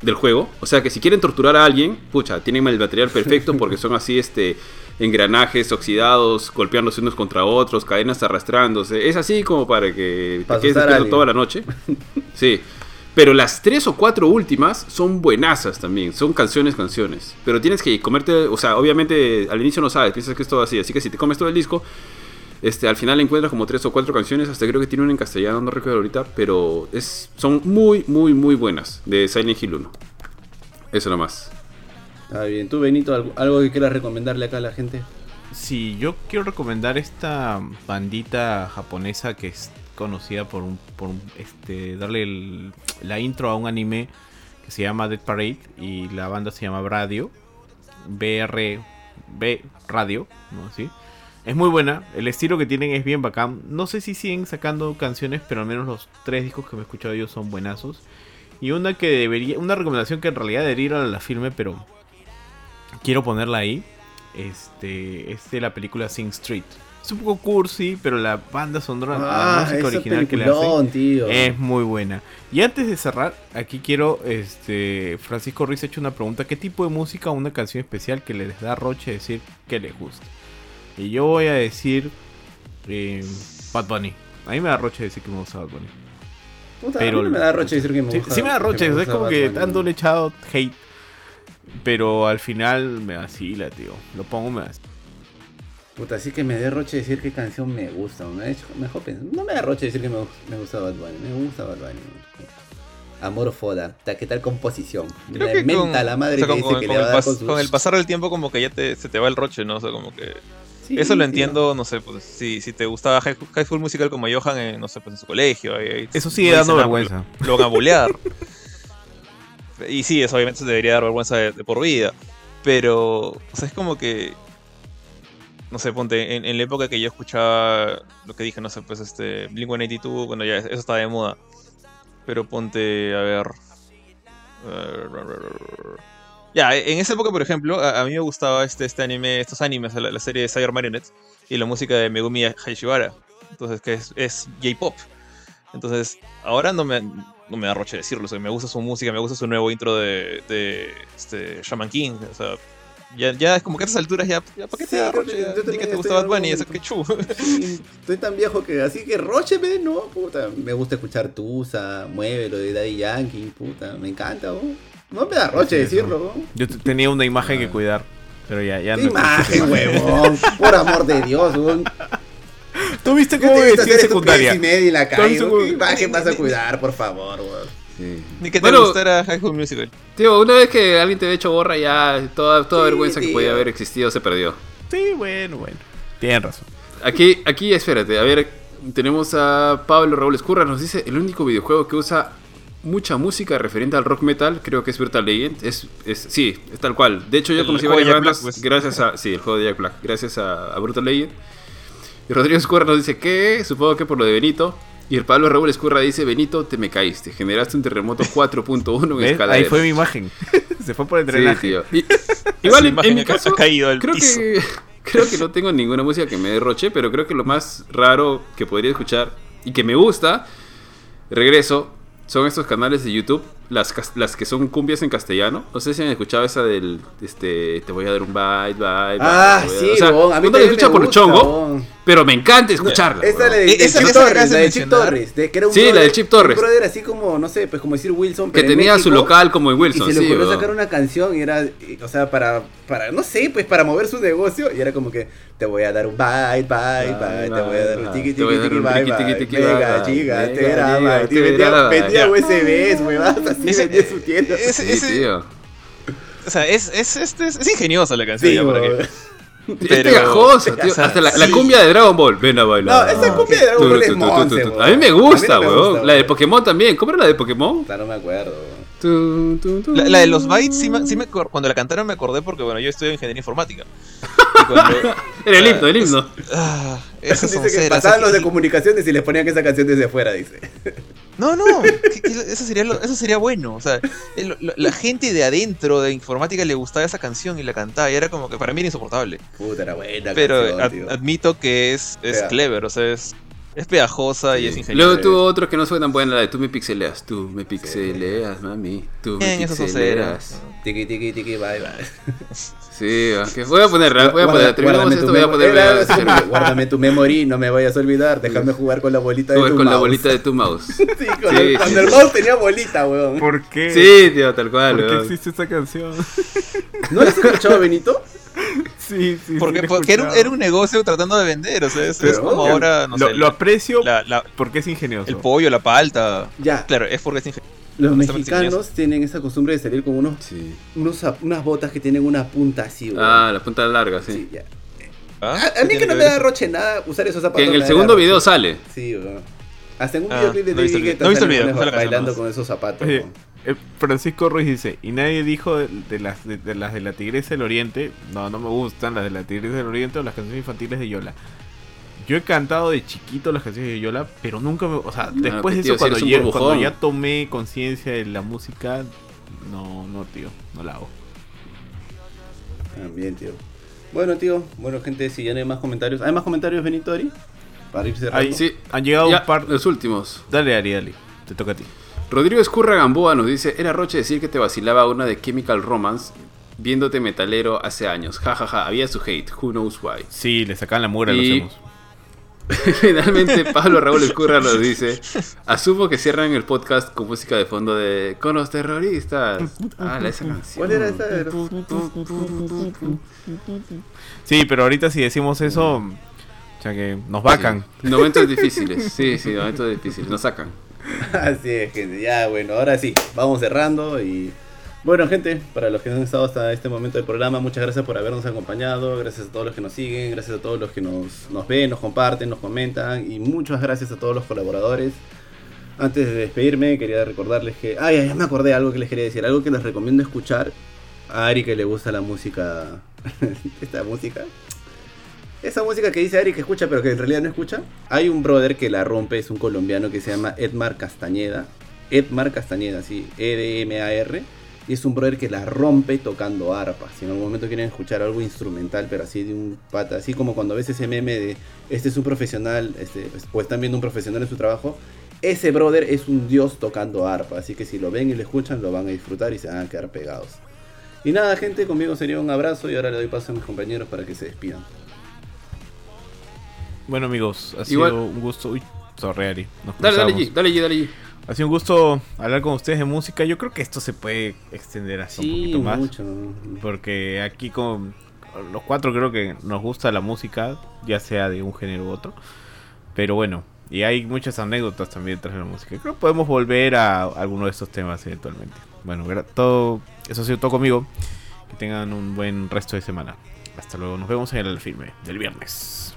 del juego. O sea que si quieren torturar a alguien, pucha, tienen el material perfecto porque son así este engranajes oxidados, golpeándose unos contra otros, cadenas arrastrándose. Es así como para que te quedes toda la noche. Sí. Pero las tres o cuatro últimas son buenazas también, son canciones, canciones. Pero tienes que comerte, o sea, obviamente al inicio no sabes, piensas que es todo así, así que si te comes todo el disco, este, al final encuentras como tres o cuatro canciones, hasta creo que tiene una en castellano, no recuerdo ahorita, pero es, son muy, muy, muy buenas de Silent Hill 1. Eso nomás. Está bien. ¿Tú, Benito, algo, algo que quieras recomendarle acá a la gente? Sí, yo quiero recomendar esta bandita japonesa que es conocida por un, por este darle la intro a un anime que se llama Dead Parade y la banda se llama Radio BR B Radio, ¿no? ¿Sí? Es muy buena, el estilo que tienen es bien bacán. No sé si siguen sacando canciones, pero al menos los tres discos que me he escuchado ellos son buenazos. Y una que debería, una recomendación que en realidad debería ir a la firme, pero quiero ponerla ahí. Este es de la película Sing Street. Es un poco cursi, pero la banda sonora, la Ah, música ese original que le peliculón, hace tío. es muy buena. Y antes de cerrar, aquí quiero, este, Francisco Ruiz ha hecho una pregunta, ¿qué tipo de música o una canción especial que les da roche decir que les gusta? Y yo voy a decir eh, Bad Bunny. A mí me da roche decir que me gusta Bad Bunny. Puta, pero- a mí no me da roche decir que me gusta. sí me da roche, es como que dándole echado hate. Pero al final me vacila, tío. Lo pongo, me vacila. Puta, así que me dé roche decir qué canción me gusta. Me ha hecho mejor pensar. No me da roche decir que me, me gusta Bad Bunny. Me gusta Bad Bunny. Amor foda. Ta- ¿Qué tal composición? Creo La que menta con, la madre o sea, que con- dice con- que con le va a el dar pas- con sus... con el pasar del tiempo como que ya te, se te va el roche, ¿no? O sea, como que... Sí, Eso lo entiendo, no sé, pues si, si te gustaba High, High School Musical como Johan, en, no sé, pues en su colegio. ahí- ahí Eso sigue dando nada, vergüenza. Lo, lo van a bulear. y sí, eso obviamente se debería dar vergüenza de, de por vida. Pero, o sea, es como que... No sé, ponte, en, en la época que yo escuchaba lo que dije, no sé, pues este... Blink-182, cuando ya eso estaba de moda. Pero ponte, a ver... Ya, en esa época, por ejemplo, a, mí me gustaba este, este anime, estos animes, la, serie de Cyber Marionettes y la música de Megumi Haishibara. Entonces, que es, es J-pop. Entonces, ahora no me, no me da roche decirlo. o sea, me gusta su música, me gusta su nuevo intro de, de este, Shaman King. O sea, ya, ya es como que a estas alturas ya, ya ¿para qué te Sí, da roche? yo también que te gusta Bad en Bunny, eso que chu. Sí, estoy tan viejo que así que Roche, ve, no, puta. Me gusta escuchar Tusa, Muévelo de Daddy Yankee, puta. Me encanta, ¿no? No me da roche Sí, decirlo, ¿no? Yo tenía una imagen que cuidar. Pero ya, ya ¿Qué no existe esa imagen, huevón? Por amor de Dios, huevón. ¿Tú viste ¿Qué cómo me vestía secundaria? y media en la calle? ¿Qué imagen vas a cuidar, por favor, huevón? Sí. Ni que te Bueno, gustara High School Musical. Tío, una vez que alguien te había hecho gorra, ya toda, toda Sí, vergüenza que podía haber existido se perdió. Sí, bueno, bueno. Tienen razón. Aquí, aquí, espérate, a ver, tenemos a Pablo Raúl Escurra, nos dice, el único videojuego que usa mucha música referente al rock metal, creo que es Brutal Legend, es, es sí, es tal cual. De hecho, yo El conocí varias bandas Black, pues. gracias a, sí, el juego de Jack Black, gracias a, a Brutal Legend. Y Rodrigo Escurra nos dice, ¿qué? Supongo que por lo de Benito. Y el Pablo Raúl Escurra dice, Benito, te me caíste, generaste un terremoto 4.1 en escala Ahí fue mi imagen. Se fue por el Sí, drenaje. tío. Y- igual en, en mi caso, ha caído al creo piso. que creo que no tengo ninguna música que me derroche, pero creo que lo más raro que podría escuchar y que me gusta, regreso, son estos canales de YouTube, las, las que son cumbias en castellano. No sé si han escuchado esa del, este, te voy a dar un bye, bye, bye. Ah, sí, o sea, huevón, a mí uno la también escucha me por gusta, chongo, pero me encanta escucharla. Esta huevón. la de, de esa- Chip esa Torres, la de Chip. Torres. de- que era un Sí, la de Chip Torres. Un brother así como, no sé, pues como decir Wilson, que pero tenía su local como en Y Wilson. se le sí, ocurrió sacar una canción y era, y- o sea, para, para, no sé, pues para mover su negocio. Y era como que, te voy a dar un bye, bye, bye, te voy a dar un bye, tiki, te voy tiki, a dar tiki, un bye, tiki, tiki, bye. tiki, Mega, bye, giga, mega, tera. Y vendía. USBs, huevadas, Ese- su tienda. Ese, Sí, ese- tío. o sea, es, es, este, es, es ingeniosa la canción. Sí, ya, para huevón. Es Pero- pegajosa, tío. o sea, Hasta la, la sí. cumbia de Dragon Ball. Ven a No, bailar. esa cumbia de Dragon Ball es monce. A mí me gusta, A mí no me weón. La de. Pokémon también. ¿Cómo era la de Pokémon? Puta, No me acuerdo. huevón. Tu, tu, tu. La, la de los bytes, sí, me, sí me cuando la cantaron me acordé porque, bueno, yo estudio ingeniería informática. Cuando- Era el himno, el himno. ah, Dice que sonceras, pasaban los y- de comunicaciones y les ponían esa canción desde afuera, dice. No, no, que- que eso, sería lo- eso sería bueno. O sea, el- la, la gente de adentro de informática le gustaba esa canción y la cantaba. Y era como que para mí era insoportable. Puta, era buena Pero canción, ad- tío. admito que es, es clever, o sea, es, es pegajosa y es ingeniosa. Luego tuvo otro que no fue tan buena, la de tú me pixeleas, tú me pixeleas, mami, tú me Bien, esas pixeleas. Tiki, tiki, tiki, bye, bye. Sí, ok. voy a ponerla, voy a Guarda- poner, terminamos guárdame esto, tu voy a que, Guárdame tu memory, no me vayas a olvidar. Déjame jugar con la bolita de Jugar tu con la mouse. bolita de tu mouse. Sí, con Sí, el- cuando sí. el mouse tenía bolita, weón. ¿Por qué? Sí, tío, tal cual. ¿Por qué weón. existe esta canción? ¿No lo has escuchado, Benito? sí, sí. Porque, sí, porque era, un- era un negocio tratando de vender, o sea, es, es como ahora, no lo, sé, lo aprecio la- la- porque es ingenioso. el pollo, la palta. Ya, Claro, es porque es ingenioso. los mexicanos tienen esa costumbre de salir con unos, Sí. unos unas botas que tienen una punta así, weón. Ah, la punta larga, sí. Sí, ya. ¿Ah? A, a ¿Qué mí que no me da roche nada usar esos zapatos. Que en el segundo roche. video sale. Sí, weón. Hasta en un Ah, videoclip de no he visto el David. No Guetta canción bailando con esos zapatos. Oye, Francisco Ruiz dice, y nadie dijo de, de las de, de las de la Tigresa del Oriente, no, no me gustan las de la Tigresa del Oriente o las canciones infantiles de Yola. Yo he cantado de chiquito las canciones de Yola, pero nunca me... O sea, después de eso, cuando, ya, burbujón. cuando ya tomé conciencia de la música, no, no, tío, no la hago. También, tío. Bueno, tío, bueno, gente, si ya no hay más comentarios. ¿Hay más comentarios, Benito Ari? Para ir cerrando. Ahí Sí. han llegado Ya, un par. los últimos. Dale, Ari, dale. Te toca a ti. Rodrigo Escurra Gamboa nos dice, era roche decir que te vacilaba una de Chemical Romance viéndote metalero hace años. Ja, ja, ja, había su hate, who knows why. Sí, le sacan la mugre a Y- los hemos. Finalmente Pablo Raúl Escurra nos dice, asumo que cierran el podcast con música de fondo de Con los terroristas. Ah, la- esa canción. ¿Cuál era esa? Sí, pero ahorita si decimos eso, o sea que nos vacan. Sí. Momentos difíciles, sí, sí, momentos difíciles, nos sacan. Así es, gente. Ya, bueno, ahora sí, vamos cerrando y... Bueno, gente, para los que han estado hasta este momento del programa, muchas gracias por habernos acompañado, gracias a todos los que nos siguen, gracias a todos los que nos, ven, nos comparten, nos comentan y muchas gracias a todos los colaboradores. Antes de despedirme, quería recordarles que... Ay, ay, ya me acordé de algo que les quería decir, algo que les recomiendo escuchar a Ari que le gusta la música... Esta música... Esa música que dice Ari que escucha pero que en realidad no escucha. Hay un brother que la rompe, es un colombiano que se llama Edmar Castañeda. Edmar Castañeda, sí, E-D-M-A-R. Y es un brother que la rompe tocando arpa. Si en algún momento quieren escuchar algo instrumental, pero así de un pata, así como cuando ves ese meme de este es un profesional, este, o están viendo un profesional en su trabajo, ese brother es un dios tocando arpa. Así que si lo ven y lo escuchan, lo van a disfrutar y se van a quedar pegados. Y nada, gente, conmigo sería un abrazo y ahora le doy paso a mis compañeros para que se despidan. Bueno, amigos, ha Igual- sido un gusto. Uy, sorry, Ari. Nos Dale, dale. G, dale, G, dale, G. Ha sido un gusto hablar con ustedes de música. Yo creo que esto se puede extender hasta un poquito más. mucho. Porque aquí con los cuatro creo que nos gusta la música, ya sea de un género u otro. Pero bueno, y hay muchas anécdotas también tras la música. Creo que podemos volver a alguno de estos temas eventualmente. Bueno, todo eso ha sido todo conmigo. Que tengan un buen resto de semana. Hasta luego, nos vemos en el filme del viernes.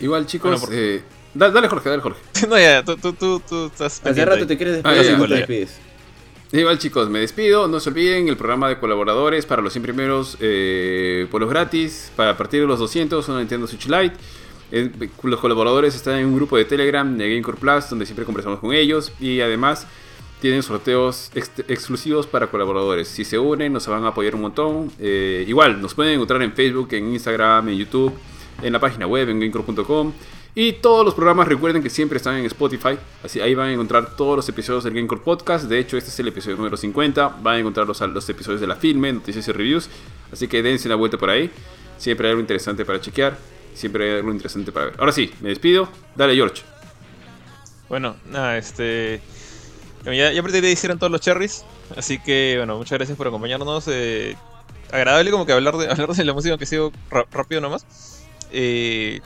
Igual, chicos, Bueno, por- eh, da- dale, Jorge, dale, Jorge. no, ya, tú, tú, tú, tú estás Hace rato ahí. te quieres Ah, despedir, ya, no ya. te despides. Igual chicos, me despido. No se olviden el programa de colaboradores para los 100 primeros eh, polos gratis. Para a partir de los 200 una Nintendo Switch Lite. Eh, los colaboradores están en un grupo de Telegram de Gamecore Plus donde siempre conversamos con ellos. Y además tienen sorteos ex- exclusivos para colaboradores. Si se unen nos van a apoyar un montón. Eh, igual nos pueden encontrar en Facebook, en Instagram, en YouTube, en la página web, en gamecore.com. Y todos los programas recuerden que siempre están en Spotify. Así ahí van a encontrar todos los episodios del Gamecore Podcast. De hecho, este es el episodio número 50. Van a encontrar los, los episodios de la filme, noticias y reviews. Así que dense una vuelta por ahí. Siempre hay algo interesante para chequear. Siempre hay algo interesante para ver. Ahora sí, me despido. Dale, George. Bueno, nada, este. Ya, ya pretendí hicieron todos los cherries. Así que, bueno, muchas gracias por acompañarnos. eh, agradable como que hablar de, hablar de la música que ra- rápido nomás. Eh,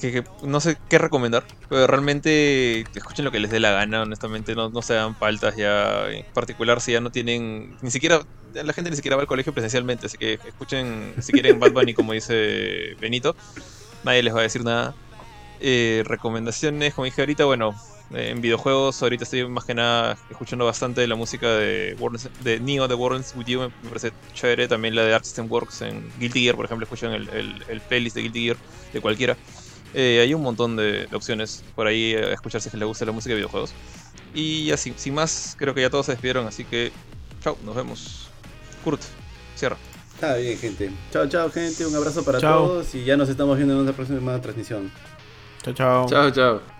que, no sé qué recomendar. Pero realmente escuchen lo que les dé la gana. Honestamente, no, no se dan faltas ya. En particular, si ya no tienen. Ni siquiera. La gente ni siquiera va al colegio presencialmente. Así que escuchen, si quieren, Bad Bunny, como dice Benito. Nadie les va a decir nada. Eh, recomendaciones, como dije ahorita, bueno, en videojuegos ahorita estoy más que nada escuchando bastante la música de, Worlds- de Neo de Worlds With You, me, me parece chévere, también la de Arc System Works en Guilty Gear, por ejemplo, escuchan el, el, el playlist de Guilty Gear de cualquiera. Eh, hay un montón de, de opciones por ahí eh, a escuchar si les gusta la música de videojuegos. Y así, sin más, creo que ya todos se despidieron, así que chao, nos vemos. Kurt, cierra. Está bien, gente. Chao, chao, gente. Un abrazo para Chao. todos y ya nos estamos viendo en otra próxima transmisión. Chao, chao. Chao, chao.